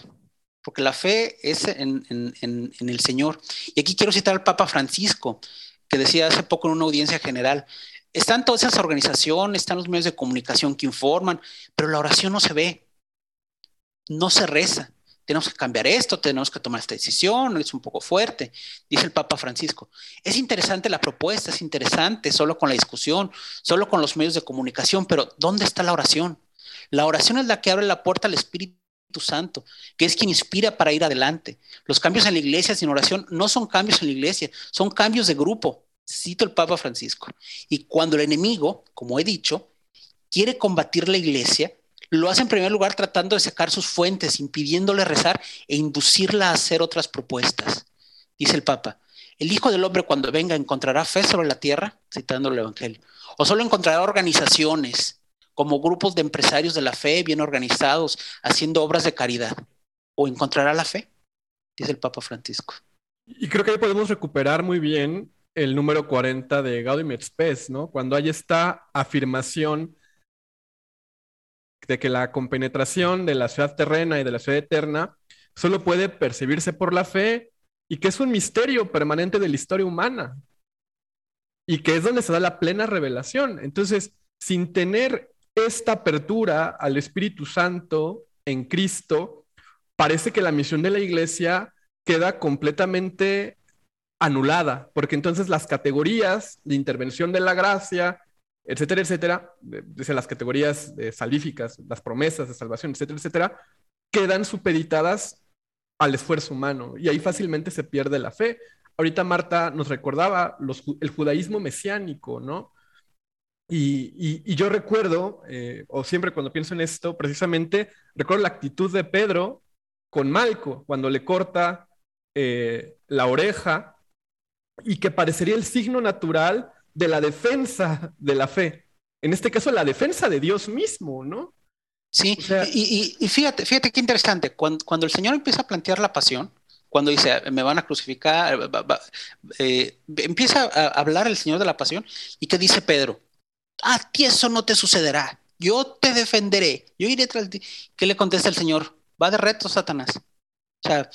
porque la fe es en, el Señor. Y aquí quiero citar al Papa Francisco, que decía hace poco en una audiencia general, están todas esas organizaciones, están los medios de comunicación que informan, pero la oración no se ve, no se reza tenemos que cambiar esto, tenemos que tomar esta decisión, es un poco fuerte, dice el Papa Francisco. Es interesante la propuesta, es interesante solo con la discusión, solo con los medios de comunicación, pero ¿dónde está la oración? La oración es la que abre la puerta al Espíritu Santo, que es quien inspira para ir adelante. Los cambios en la iglesia sin oración no son cambios en la iglesia, son cambios de grupo, cito el Papa Francisco. Y cuando el enemigo, como he dicho, quiere combatir la iglesia, lo hace en primer lugar tratando de sacar sus fuentes, impidiéndole rezar e inducirla a hacer otras propuestas. Dice el Papa, el Hijo del Hombre cuando venga encontrará fe sobre la tierra, citando el Evangelio, o solo encontrará organizaciones como grupos de empresarios de la fe bien organizados, haciendo obras de caridad, o encontrará la fe, dice el Papa Francisco. Y creo que ahí podemos recuperar muy bien el número 40 de Gaudium et Spes, ¿no? Cuando hay esta afirmación de que la compenetración de la ciudad terrena y de la ciudad eterna solo puede percibirse por la fe y que es un misterio permanente de la historia humana y que es donde se da la plena revelación. Entonces, sin tener esta apertura al Espíritu Santo en Cristo, parece que la misión de la iglesia queda completamente anulada, porque entonces las categorías de intervención de la gracia, etcétera, etcétera, desde las categorías salvíficas, las promesas de salvación, etcétera, etcétera, quedan supeditadas al esfuerzo humano y ahí fácilmente se pierde la fe. Ahorita Marta nos recordaba el judaísmo mesiánico, ¿no? Y, yo recuerdo, eh, o siempre cuando pienso en esto, precisamente recuerdo la actitud de Pedro con Malco, cuando le corta eh, la oreja y que parecería el signo natural de la defensa de la fe. En este caso, la defensa de Dios mismo, ¿no? Sí, y, fíjate, fíjate qué interesante, cuando, cuando el Señor empieza a plantear la pasión, cuando dice, me van a crucificar, eh, empieza a hablar el Señor de la pasión y que dice Pedro, a ti eso no te sucederá, yo te defenderé, yo iré tras ti. ¿Qué le contesta el Señor? Va de reto, Satanás. O sea,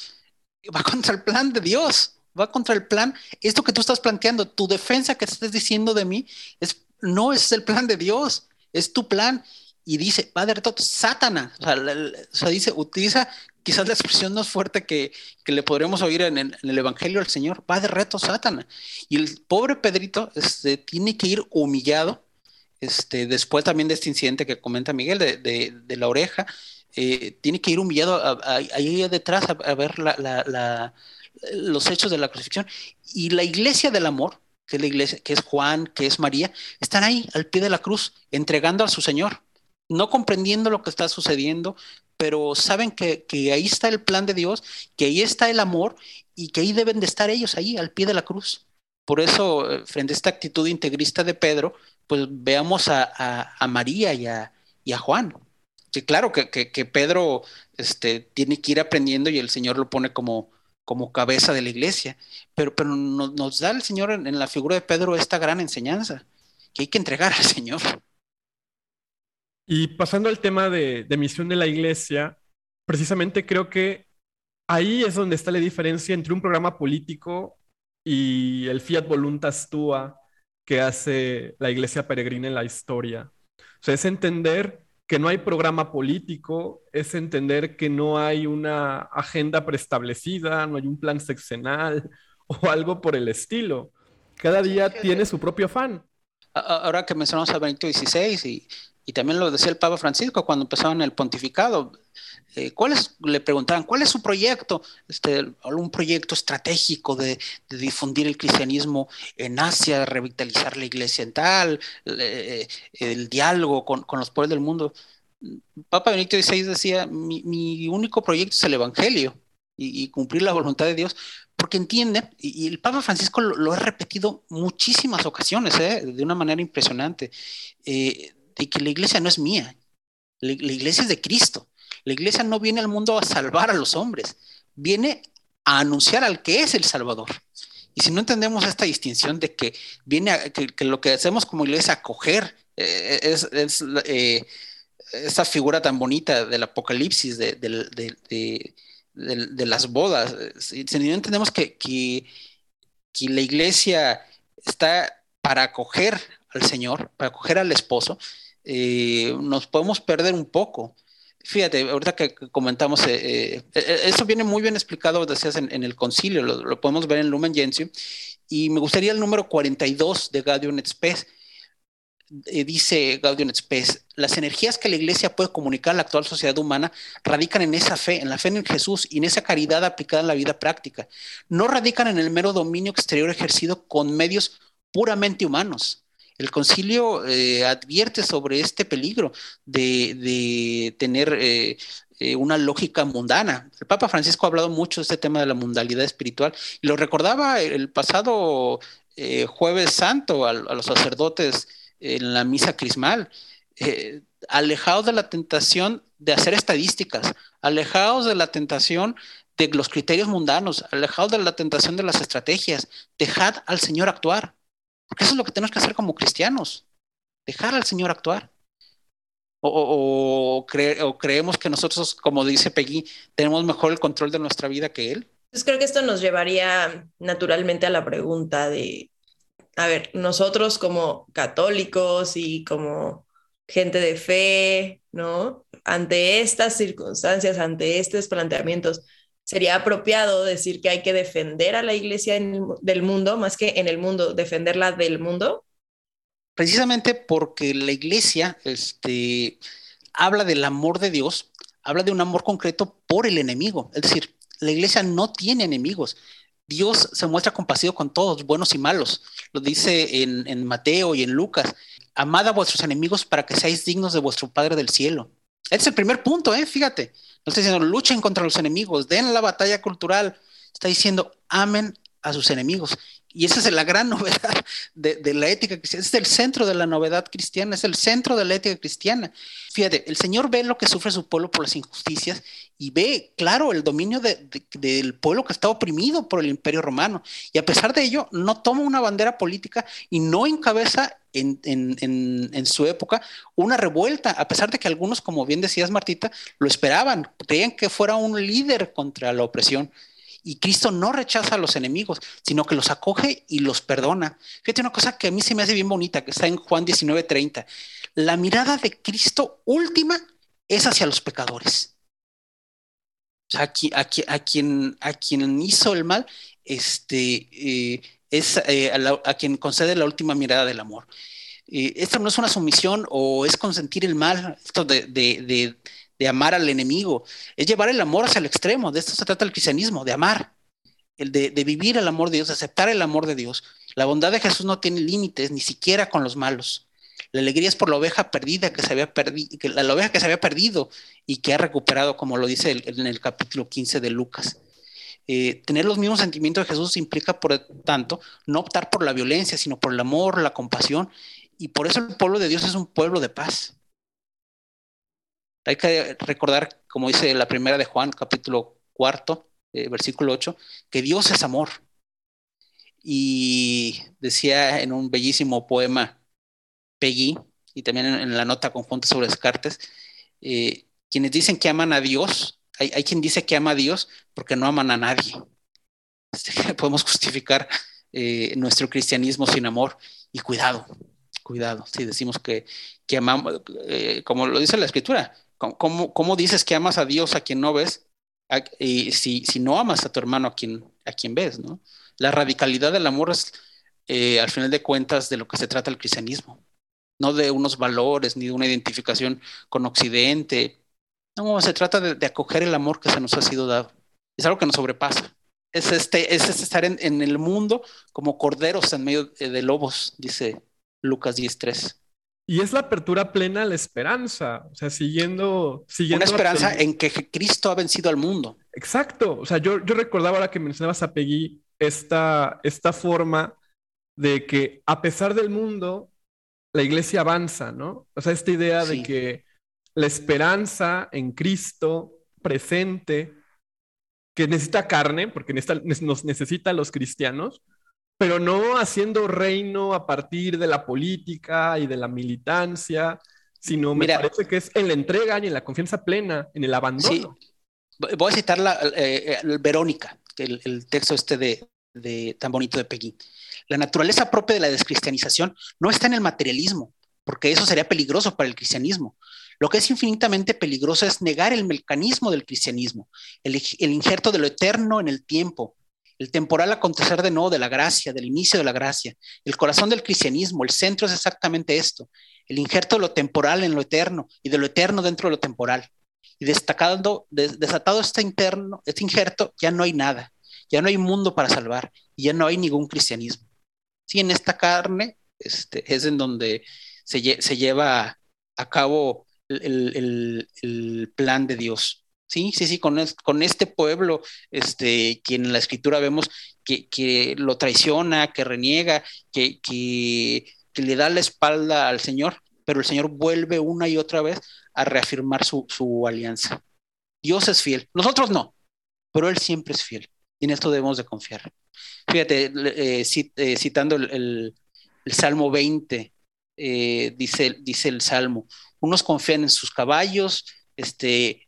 va contra el plan de Dios, va contra el plan, esto que tú estás planteando, tu defensa que estás diciendo de mí, es, no es el plan de Dios, es tu plan. Y dice, va de reto, Satanás. O sea, dice, utiliza quizás la expresión más fuerte que, le podremos oír en el, Evangelio del Señor, va de reto Satanás. Y el pobre Pedrito este, tiene que ir humillado, este, después también de este incidente que comenta Miguel de, la oreja, eh, tiene que ir humillado ahí detrás a, ver los hechos de la crucifixión. Y la iglesia del amor, que es la iglesia, que es Juan, que es María, están ahí al pie de la cruz, entregando a su Señor no comprendiendo lo que está sucediendo, pero saben que, ahí está el plan de Dios, que ahí está el amor y que ahí deben de estar ellos, ahí al pie de la cruz. Por eso, eh, frente a esta actitud integrista de Pedro, pues veamos a, María y a, Juan. Que claro que, Pedro este, tiene que ir aprendiendo y el Señor lo pone como, como cabeza de la iglesia, pero, pero nos, da el Señor en la figura de Pedro esta gran enseñanza, que hay que entregar al Señor. Y pasando al tema de, misión de la iglesia, precisamente creo que ahí es donde está la diferencia entre un programa político y el Fiat Voluntas Tua que hace la iglesia peregrina en la historia. O sea, es entender que no hay programa político, es entender que no hay una agenda preestablecida, no hay un plan sexenal o algo por el estilo. Cada día tiene su propio afán. Ahora que mencionamos a Benito XVI y y también lo decía el Papa Francisco cuando empezaban el pontificado. Eh, le preguntaban, ¿cuál es su proyecto? Este, un proyecto estratégico de, difundir el cristianismo en Asia, revitalizar la iglesia en tal, eh, el diálogo con, los pueblos del mundo. Papa Benito XVI decía, mi, único proyecto es el Evangelio y, cumplir la voluntad de Dios, porque entienden, y, el Papa Francisco lo, ha repetido muchísimas ocasiones, ¿eh? de una manera impresionante, de que la iglesia no es mía, la, iglesia es de Cristo. La iglesia no viene al mundo a salvar a los hombres, viene a anunciar al que es el Salvador. Y si no entendemos esta distinción de que viene que, lo que hacemos como iglesia acoger eh, es, es eh, esa figura tan bonita del apocalipsis, de, de las bodas, si, no entendemos que, que la iglesia está para acoger al Señor, para acoger al esposo, eh, nos podemos perder un poco. Fíjate, ahorita que comentamos, eh, eh, eso viene muy bien explicado, decías, en, el concilio, lo, podemos ver en Lumen Gentium, y me gustaría el número 42 de Gaudium et Spes. dice Gaudium et Spes, las energías que la iglesia puede comunicar a la actual sociedad humana radican en esa fe, en la fe en Jesús y en esa caridad aplicada en la vida práctica. No radican en el mero dominio exterior ejercido con medios puramente humanos. El concilio eh, advierte sobre este peligro de, tener eh, eh, una lógica mundana. El Papa Francisco ha hablado mucho de este tema de la mundalidad espiritual y lo recordaba el pasado jueves santo a, los sacerdotes en la misa crismal. alejados de la tentación de hacer estadísticas, alejados de la tentación de los criterios mundanos, alejados de la tentación de las estrategias, dejad al Señor actuar. Porque eso es lo que tenemos que hacer como cristianos, dejar al Señor actuar. O, creemos que nosotros, como dice Peggy, tenemos mejor el control de nuestra vida que Él. Pues creo que esto nos llevaría naturalmente a la pregunta de, a ver, nosotros como católicos y como gente de fe, ¿no? Ante estas circunstancias, ante estos planteamientos, sería apropiado decir que hay que defender a la iglesia del mundo más que en el mundo, defenderla del mundo? Precisamente porque la iglesia este, habla del amor de Dios, habla de un amor concreto por el enemigo. Es decir, la iglesia no tiene enemigos. Dios se muestra compasivo con todos, buenos y malos. Lo dice en, Mateo y en Lucas. Amad a vuestros enemigos para que seáis dignos de vuestro Padre del cielo. Este es el primer punto, ¿eh? Fíjate. Está diciendo luchen contra los enemigos, den la batalla cultural. Está diciendo amen a sus enemigos. Y esa es la gran novedad de, la ética cristiana. Es el centro de la novedad cristiana, es el centro de la ética cristiana. Fíjate, el Señor ve lo que sufre su pueblo por las injusticias y ve, claro, el dominio del pueblo que está oprimido por el imperio romano. Y a pesar de ello, no toma una bandera política y no encabeza en, en, su época una revuelta, a pesar de que algunos, como bien decías Martita, lo esperaban, creían que fuera un líder contra la opresión. Y Cristo no rechaza a los enemigos, sino que los acoge y los perdona. Fíjate una cosa que a mí se me hace bien bonita, que está en Juan 19:30. La mirada de Cristo última es hacia los pecadores. O sea, a, quien, hizo el mal, este, eh, es eh, a, quien concede la última mirada del amor. Eh, esto no es una sumisión o es consentir el mal, esto de amar al enemigo, es llevar el amor hacia el extremo. De esto se trata el cristianismo, de amar, el de, vivir el amor de Dios, de aceptar el amor de Dios. La bondad de Jesús no tiene límites, ni siquiera con los malos. La alegría es por la oveja perdida que se había perdido, la, oveja que se había perdido y que ha recuperado, como lo dice en el capítulo 15 de Lucas. Eh, tener los mismos sentimientos de Jesús implica, por tanto, no optar por la violencia, sino por el amor, la compasión. Y por eso el pueblo de Dios es un pueblo de paz. Hay que recordar, como dice la primera de Juan, capítulo cuarto, eh, versículo 8, que Dios es amor. Y decía en un bellísimo poema Peggy, y también en, la nota conjunta sobre Descartes, eh, quienes dicen que aman a Dios, hay, quien dice que ama a Dios porque no aman a nadie. Este, podemos justificar eh, nuestro cristianismo sin amor. Y cuidado, cuidado, si decimos que, que amamos, como lo dice la escritura, ¿Cómo, dices que amas a Dios a quien no ves? y si, si, no amas a tu hermano a quien, a quien ves, ¿no? La radicalidad del amor es, eh, al final de cuentas, de lo que se trata el cristianismo. No de unos valores ni de una identificación con Occidente. No, se trata de, acoger el amor que se nos ha sido dado. Es algo que nos sobrepasa. Es, este, es este estar en, en, el mundo como corderos en medio de lobos, dice Lucas 10.3. Y es la apertura plena a la esperanza, o sea, siguiendo... siguiendo Una esperanza en que Cristo ha vencido al mundo. Exacto, o sea, yo, yo recordaba ahora que mencionabas a Peggy esta, esta forma de que a pesar del mundo, la iglesia avanza, ¿no? O sea, esta idea de que la esperanza en Cristo presente, que necesita carne, porque nos necesita a los cristianos, pero no haciendo reino a partir de la política y de la militancia, sino me parece que es en la entrega y en la confianza plena, en el abandono. Sí. Voy a citar la, eh, eh, Verónica, el, texto este de, tan bonito de Peggy. La naturaleza propia de la descristianización no está en el materialismo, porque eso sería peligroso para el cristianismo. Lo que es infinitamente peligroso es negar el mecanismo del cristianismo, el, el injerto de lo eterno en el tiempo, el temporal acontecer de nuevo de la gracia, del inicio de la gracia. El corazón del cristianismo, el centro es exactamente esto, el injerto de lo temporal en lo eterno y de lo eterno dentro de lo temporal. Y destacando, desatado este interno, este injerto, ya no hay nada, ya no hay mundo para salvar y ya no hay ningún cristianismo. Sí, en esta carne este, es en donde se, lleva a cabo el plan de Dios. Sí, sí, sí, con, con este pueblo, este, quien en la escritura vemos que, que lo traiciona, que reniega, que, que, le da la espalda al Señor, pero el Señor vuelve una y otra vez a reafirmar su, su alianza. Dios es fiel, nosotros no, pero Él siempre es fiel y en esto debemos de confiar. Fíjate, eh, eh, citando el, Salmo 20, eh, dice, dice el Salmo, unos confían en sus caballos, este,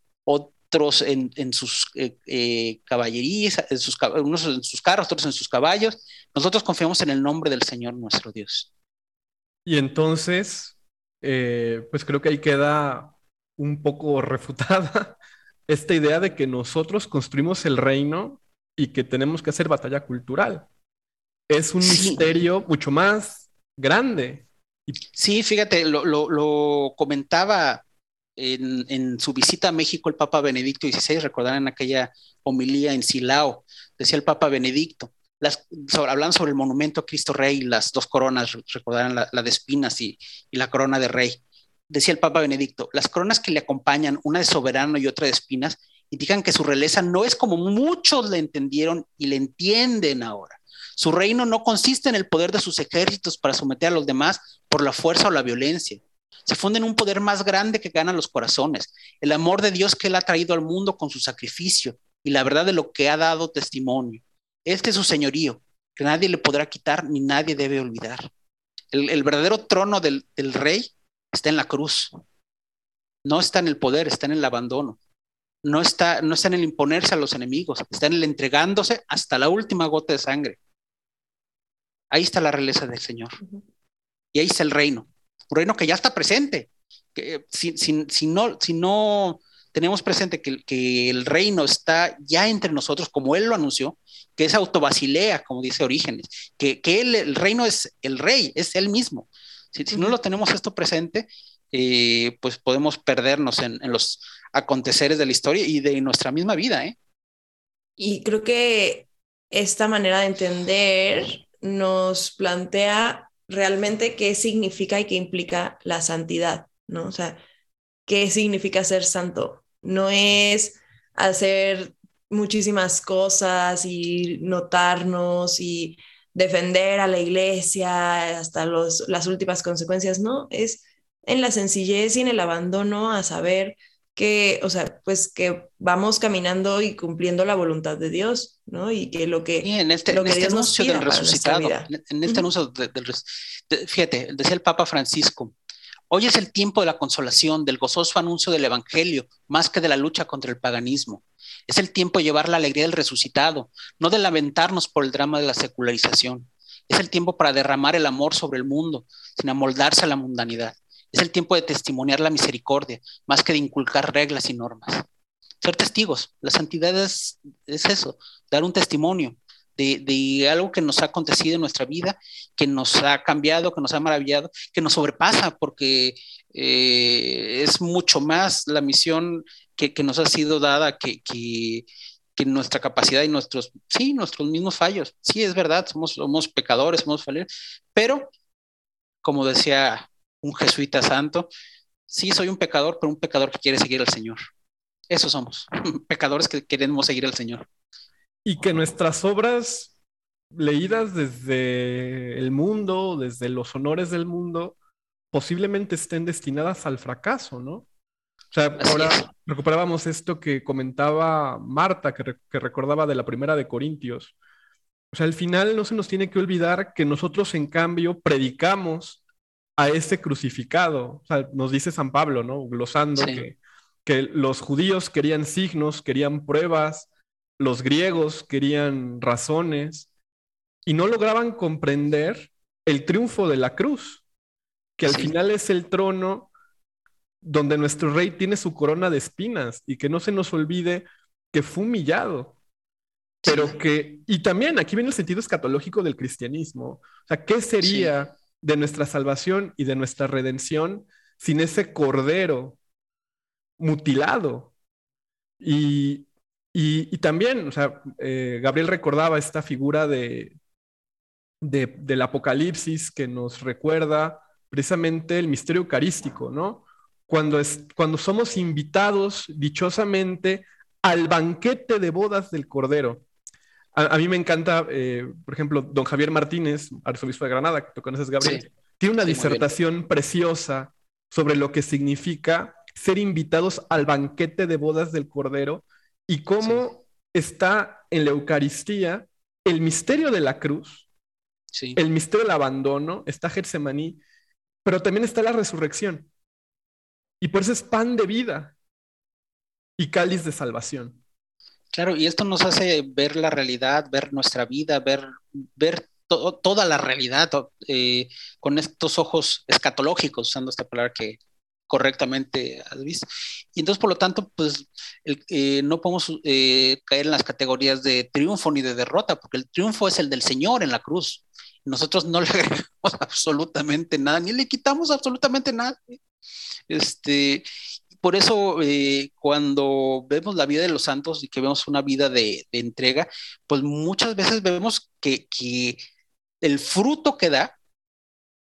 otros en, sus eh, eh, caballerías, en sus, unos en sus carros, otros en sus caballos. Nosotros confiamos en el nombre del Señor nuestro Dios. Y entonces, eh, pues creo que ahí queda un poco refutada esta idea de que nosotros construimos el reino y que tenemos que hacer batalla cultural. Es un misterio mucho más grande. Sí, fíjate, lo, lo comentaba en, su visita a México el Papa Benedicto XVI, recordarán aquella homilía en Silao, decía el Papa Benedicto, las, hablando sobre el monumento a Cristo Rey, las dos coronas, recordarán la, de espinas y, la corona de rey. Decía el Papa Benedicto, las coronas que le acompañan, una de soberano y otra de espinas, indican que su realeza no es como muchos le entendieron y le entienden ahora. Su reino no consiste en el poder de sus ejércitos para someter a los demás por la fuerza o la violencia. Se funde en un poder más grande que gana los corazones, el amor de Dios que Él ha traído al mundo con su sacrificio y la verdad de lo que ha dado testimonio. Este es su señorío, que nadie le podrá quitar ni nadie debe olvidar. El, verdadero trono del, del rey está en la cruz. No está en el poder, está en el abandono no está, no está en el imponerse a los enemigos, está en el entregándose hasta la última gota de sangre. Ahí está la realeza del Señor. Y ahí está el reino. Reino que ya está presente. Que, si, no, si no tenemos presente que, que, el reino está ya entre nosotros, como Él lo anunció, que es autobasilea, como dice Orígenes, que, que él, el reino es el rey, es Él mismo. Si, si no lo tenemos esto presente, eh, pues podemos perdernos en, los aconteceres de la historia y de nuestra misma vida. ¿eh? Y creo que esta manera de entender nos plantea realmente qué significa y qué implica la santidad, ¿no? O sea, qué significa ser santo. No es hacer muchísimas cosas y notarnos y defender a la iglesia hasta los, las últimas consecuencias, no, es en la sencillez y en el abandono a saber que, o sea, pues que vamos caminando y cumpliendo la voluntad de Dios, ¿no? Y que lo que, en este, lo que este anuncio del resucitado, en, este anuncio del, fíjate, decía el Papa Francisco, hoy es el tiempo de la consolación, del gozoso anuncio del Evangelio, más que de la lucha contra el paganismo. Es el tiempo de llevar la alegría del resucitado, no de lamentarnos por el drama de la secularización. Es el tiempo para derramar el amor sobre el mundo, sin amoldarse a la mundanidad. Es el tiempo de testimoniar la misericordia, más que de inculcar reglas y normas. Ser testigos, la santidad es, eso, dar un testimonio de, algo que nos ha acontecido en nuestra vida, que nos ha cambiado, que nos ha maravillado, que nos sobrepasa, porque eh, es mucho más la misión que, nos ha sido dada que, que, nuestra capacidad y nuestros, sí, nuestros mismos fallos. Sí, es verdad, somos, somos pecadores, somos fallos, pero como decía un jesuita santo. Sí, soy un pecador, pero un pecador que quiere seguir al Señor. Eso somos, pecadores que queremos seguir al Señor. Y que nuestras obras leídas desde el mundo, desde los honores del mundo, posiblemente estén destinadas al fracaso, ¿no? O sea, ahora recuperábamos esto que comentaba Marta, que, que, recordaba de la primera de Corintios. O sea, al final no se nos tiene que olvidar que nosotros, en cambio, predicamos a ese crucificado. O sea, nos dice San Pablo, ¿no? Glosando que, que los judíos querían signos, querían pruebas, los griegos querían razones y no lograban comprender el triunfo de la cruz, que al final es el trono donde nuestro rey tiene su corona de espinas y que no se nos olvide que fue humillado, pero que, y también aquí viene el sentido escatológico del cristianismo, o sea, ¿qué sería de nuestra salvación y de nuestra redención sin ese cordero mutilado. Y, también, o sea, eh, Gabriel recordaba esta figura de, del Apocalipsis que nos recuerda precisamente el misterio eucarístico, ¿no? Cuando, es, cuando somos invitados dichosamente al banquete de bodas del Cordero. A, mí me encanta, eh, por ejemplo, don Javier Martínez, arzobispo de Granada, que tú conoces, Gabriel, tiene una disertación preciosa sobre lo que significa ser invitados al banquete de bodas del Cordero y cómo está en la Eucaristía el misterio de la cruz, el misterio del abandono, está Getsemaní, pero también está la resurrección. Y por eso es pan de vida y cáliz de salvación. Claro, y esto nos hace ver la realidad, ver nuestra vida, ver, ver toda la realidad eh, con estos ojos escatológicos, usando esta palabra que correctamente has visto. Y entonces, por lo tanto, pues eh, no podemos eh, caer en las categorías de triunfo ni de derrota, porque el triunfo es el del Señor en la cruz. Nosotros no le agregamos absolutamente nada, ni le quitamos absolutamente nada. Este, por eso eh, cuando vemos la vida de los santos y que vemos una vida de, entrega, pues muchas veces vemos que, el fruto que da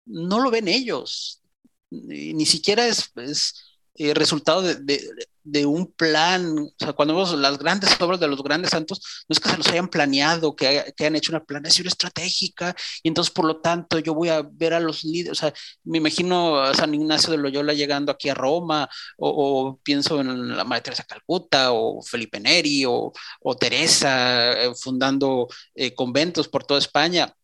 no lo ven ellos, ni siquiera es, es eh, resultado de, un plan, o sea, cuando vemos las grandes obras de los grandes santos, no es que se los hayan planeado, que, hayan hecho una planeación estratégica, y entonces por lo tanto yo voy a ver a los líderes, o sea, me imagino a San Ignacio de Loyola llegando aquí a Roma, o, pienso en la Madre Teresa Calcuta, o Felipe Neri, o, o Teresa eh, fundando eh, conventos por toda España.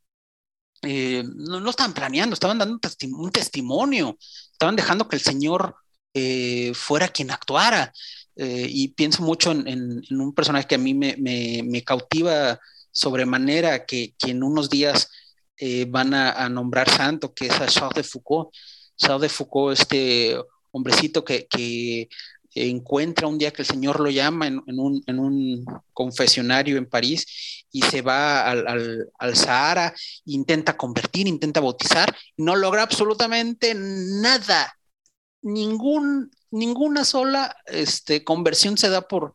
Eh, no, no, estaban planeando, estaban dando un, testimonio, estaban dejando que el Señor eh, fuera quien actuara. Eh, y pienso mucho en, un personaje que a mí me, cautiva sobremanera, que, que, en unos días van a, nombrar santo, que es a Charles de Foucault. Charles de Foucault, este hombrecito que, que encuentra un día que el Señor lo llama en, un, confesionario en París y se va al, Sahara, intenta convertir, intenta bautizar, no logra absolutamente nada. Ningún, ninguna sola este, conversión se da por,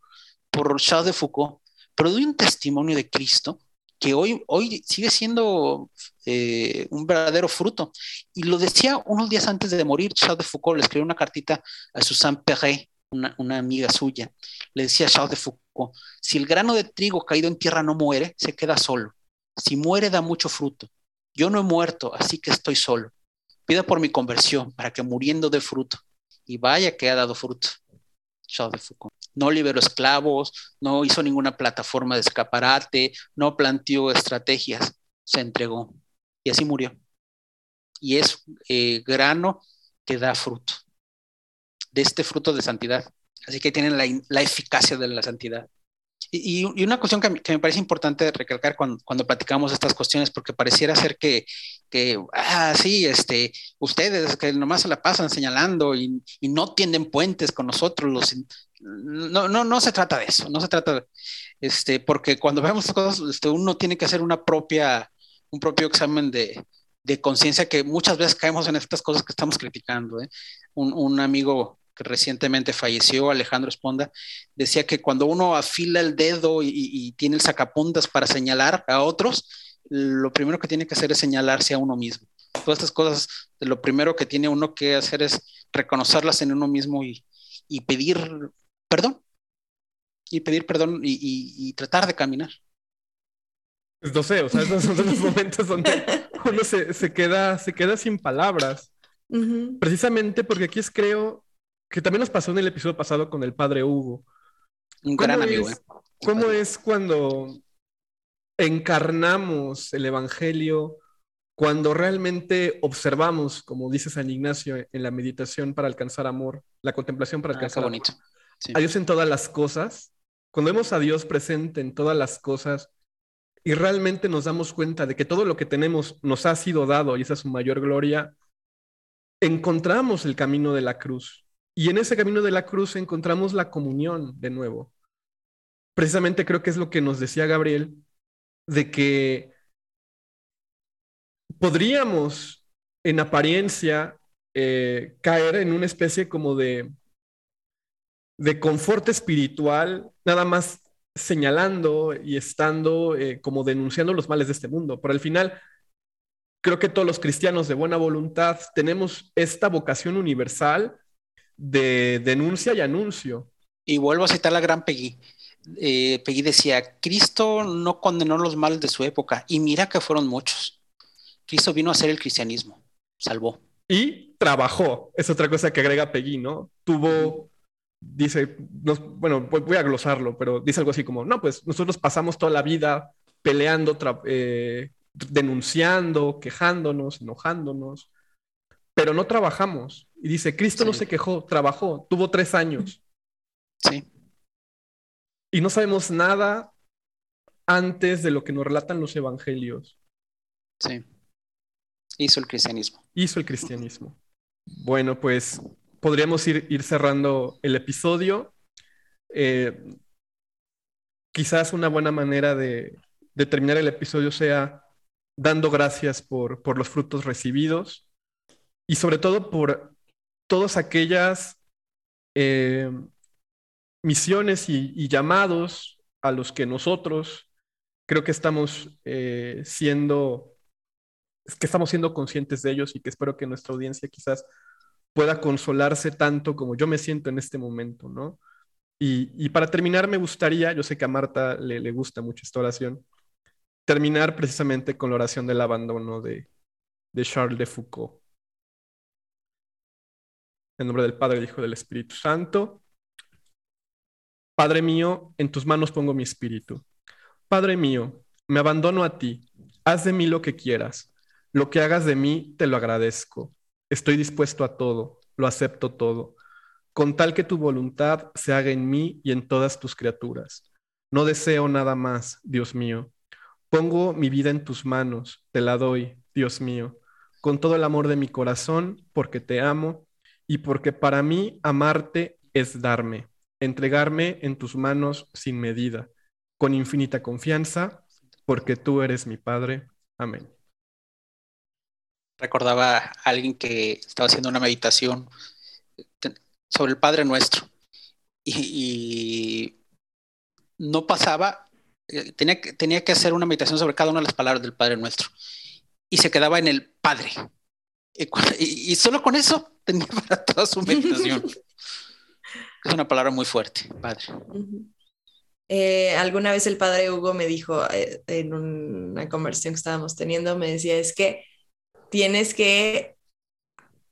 por Charles de Foucault, pero doy un testimonio de Cristo que hoy, hoy sigue siendo eh, un verdadero fruto. Y lo decía unos días antes de morir, Charles de Foucault le escribió una cartita a Suzanne Perret, una, amiga suya, le decía a Charles de Foucault, si el grano de trigo caído en tierra no muere, se queda solo. Si muere, da mucho fruto. Yo no he muerto, así que estoy solo. Pida por mi conversión, para que muriendo dé fruto. Y vaya que ha dado fruto. De Foucault. No liberó esclavos, no hizo ninguna plataforma de escaparate, no planteó estrategias, se entregó. Y así murió. Y es eh, grano que da fruto de este fruto de santidad. Así que tienen la, eficacia de la santidad. Y, una cuestión que, me parece importante recalcar cuando, cuando, platicamos estas cuestiones, porque pareciera ser que, que, ah, sí, este, ustedes que nomás se la pasan señalando y, no tienden puentes con nosotros, los, no, no, no se trata de eso, no se trata de, este, porque cuando vemos cosas, este, uno tiene que hacer una propia, un propio examen de, de conciencia que muchas veces caemos en estas cosas que estamos criticando. ¿eh? Un, un, amigo que recientemente falleció, Alejandro Esponda, decía que cuando uno afila el dedo y, tiene el sacapuntas para señalar a otros, lo primero que tiene que hacer es señalarse a uno mismo. Todas estas cosas, lo primero que tiene uno que hacer es reconocerlas en uno mismo y, pedir perdón. Y pedir perdón y, tratar de caminar. Pues no sé, o sea, esos son los momentos donde uno se, queda, se queda sin palabras. Precisamente porque aquí es, creo, que también nos pasó en el episodio pasado con el padre Hugo. Un gran amigo, ¿eh? ¿Cómo es cuando encarnamos el Evangelio, cuando realmente observamos, como dice San Ignacio en la meditación para alcanzar amor, la contemplación para ah, alcanzar ah, bonito. a Dios en todas las cosas, cuando vemos a Dios presente en todas las cosas y realmente nos damos cuenta de que todo lo que tenemos nos ha sido dado y esa es su mayor gloria, encontramos el camino de la cruz y en ese camino de la cruz encontramos la comunión de nuevo. Precisamente creo que es lo que nos decía Gabriel, de que podríamos en apariencia eh, caer en una especie como de, de confort espiritual, nada más señalando y estando eh, como denunciando los males de este mundo. Pero al final, creo que todos los cristianos de buena voluntad tenemos esta vocación universal de denuncia y anuncio. Y vuelvo a citar la gran Peggy. Eh, Peggy decía, Cristo no condenó los males de su época, y mira que fueron muchos. Cristo vino a hacer el cristianismo, salvó. Y trabajó, es otra cosa que agrega Peggy, ¿no? Tuvo, dice, bueno, voy a glosarlo, pero dice algo así como, no, pues nosotros pasamos toda la vida peleando, eh, denunciando, quejándonos, enojándonos, pero no trabajamos. Y dice, Cristo no se quejó, trabajó, tuvo tres años. Sí. Y no sabemos nada antes de lo que nos relatan los evangelios. Sí. Hizo el cristianismo. Hizo el cristianismo. Bueno, pues podríamos ir, ir cerrando el episodio. Eh, quizás una buena manera de, de, terminar el episodio sea dando gracias por, por los frutos recibidos y sobre todo por todas aquellas eh, misiones y, llamados a los que nosotros creo que estamos eh, siendo, que estamos siendo conscientes de ellos y que espero que nuestra audiencia quizás pueda consolarse tanto como yo me siento en este momento, ¿no? Y, para terminar, me gustaría, yo sé que a Marta le, le, gusta mucho esta oración, terminar precisamente con la oración del abandono de, de Charles de Foucault. En nombre del Padre, del Hijo y del Espíritu Santo. Padre mío, en tus manos pongo mi espíritu. Padre mío, me abandono a ti. Haz de mí lo que quieras. Lo que hagas de mí, te lo agradezco. Estoy dispuesto a todo, lo acepto todo con tal que tu voluntad se haga en mí y en todas tus criaturas. No deseo nada más, Dios mío. Pongo mi vida en tus manos, te la doy, Dios mío, con todo el amor de mi corazón, porque te amo y porque para mí amarte es darme, entregarme en tus manos sin medida, con infinita confianza, porque tú eres mi Padre. Amén. Recordaba a alguien que estaba haciendo una meditación sobre el Padre Nuestro. Y, no pasaba, eh, tenía, tenía que hacer una meditación sobre cada una de las palabras del Padre Nuestro. Y se quedaba en el Padre. Y, solo con eso tenía para toda su meditación. es una palabra muy fuerte, Padre. Eh, alguna vez el padre Hugo me dijo eh, en una conversación que estábamos teniendo, me decía, es que tienes que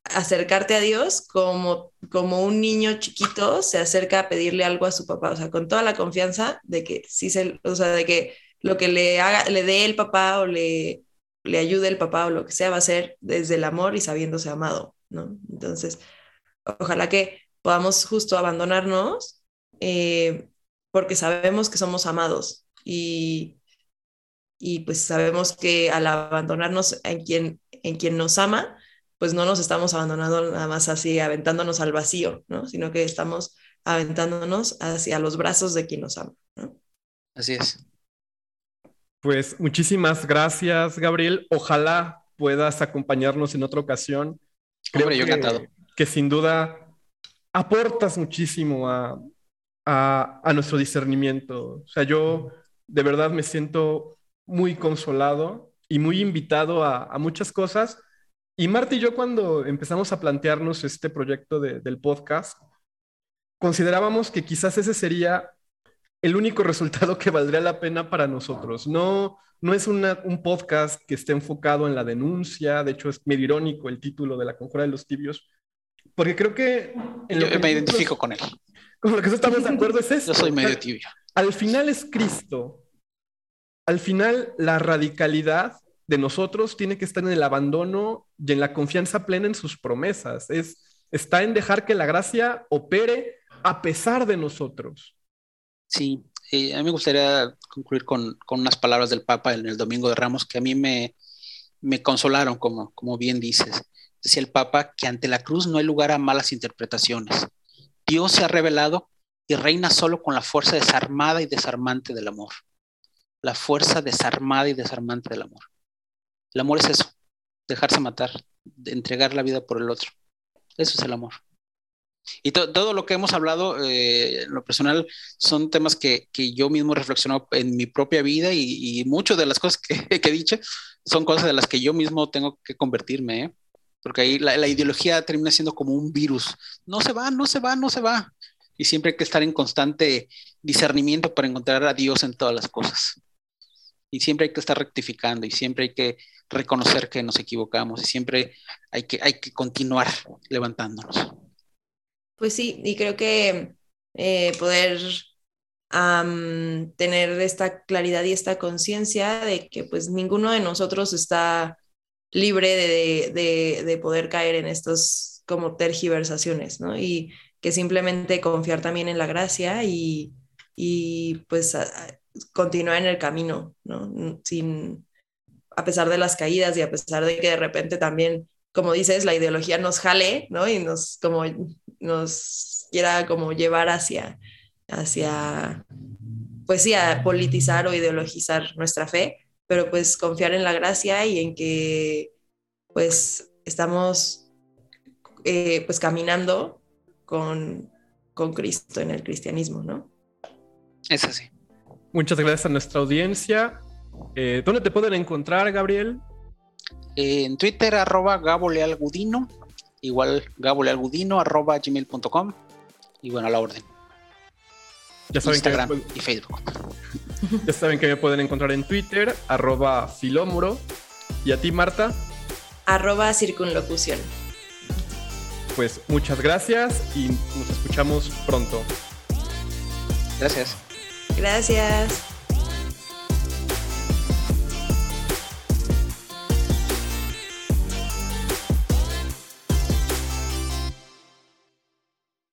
acercarte a Dios como, como un niño chiquito se acerca a pedirle algo a su papá, o sea, con toda la confianza de que sí se, o sea, de que lo que le haga, le dé el papá o le, le ayude el papá o lo que sea va a ser desde el amor y sabiéndose amado, ¿no? Entonces, ojalá que podamos justo abandonarnos eh, porque sabemos que somos amados y, y pues sabemos que al abandonarnos en quien, en quien nos ama, pues no nos estamos abandonando nada más así, aventándonos al vacío, ¿no? Sino que estamos aventándonos hacia los brazos de quien nos ama, ¿no? Así es. Pues muchísimas gracias, Gabriel. Ojalá puedas acompañarnos en otra ocasión. Creo yo encantado. Que sin duda aportas muchísimo a, a, nuestro discernimiento. O sea, yo de verdad me siento muy consolado y muy invitado a, muchas cosas y Marta y yo cuando empezamos a plantearnos este proyecto del podcast, considerábamos que quizás ese sería el único resultado que valdría la pena para nosotros. No, no es un podcast que esté enfocado en la denuncia, de hecho es medio irónico el título de la conjura de los tibios, porque creo que... yo me identifico con él. Con lo que estamos de acuerdo es esto. Yo soy medio tibio. Al final es Cristo. Al final la radicalidad de nosotros tiene que estar en el abandono y en la confianza plena en sus promesas. Es, está en dejar que la gracia opere a pesar de nosotros. Sí, a mí me gustaría concluir con, unas palabras del Papa en el Domingo de Ramos que a mí me, me consolaron, como, como bien dices. Decía el Papa que ante la cruz no hay lugar a malas interpretaciones. Dios se ha revelado y reina solo con la fuerza desarmada y desarmante del amor. La fuerza desarmada y desarmante del amor. El amor es eso, dejarse matar, entregar la vida por el otro. Eso es el amor. Y todo lo que hemos hablado, eh, en lo personal, son temas que, yo mismo he reflexionado en mi propia vida y, y muchas de las cosas que, he dicho son cosas de las que yo mismo tengo que convertirme, ¿eh? Porque ahí la, ideología termina siendo como un virus. No se va, no se va, no se va. Y siempre hay que estar en constante discernimiento para encontrar a Dios en todas las cosas. Y siempre hay que estar rectificando y siempre hay que reconocer que nos equivocamos y siempre hay que, hay que continuar levantándonos. Pues sí, y creo que eh, poder tener esta claridad y esta conciencia de que pues ninguno de nosotros está libre de, de, poder caer en estos como tergiversaciones, ¿no? Y que simplemente confiar también en la gracia y, y pues continuar en el camino, ¿no? Sin, a pesar de las caídas y a pesar de que de repente también, como dices, la ideología nos jale, ¿no? Y nos como nos quiera como llevar hacia, hacia, pues sí, a politizar o ideologizar nuestra fe, pero pues confiar en la gracia y en que pues estamos eh, pues caminando con, con Cristo en el cristianismo, ¿no? Es así. Muchas gracias a nuestra audiencia. Eh, ¿Dónde te pueden encontrar, Gabriel? en Twitter, arroba gabolealgudino, igual gabolealgudino, arroba gmail.com, y bueno, a la orden. Ya saben Instagram que y Facebook. Ya saben que me pueden encontrar en Twitter, arroba filómuro. Y a ti, Marta. Arroba circunlocución. Pues muchas gracias y nos escuchamos pronto. Gracias. Gracias.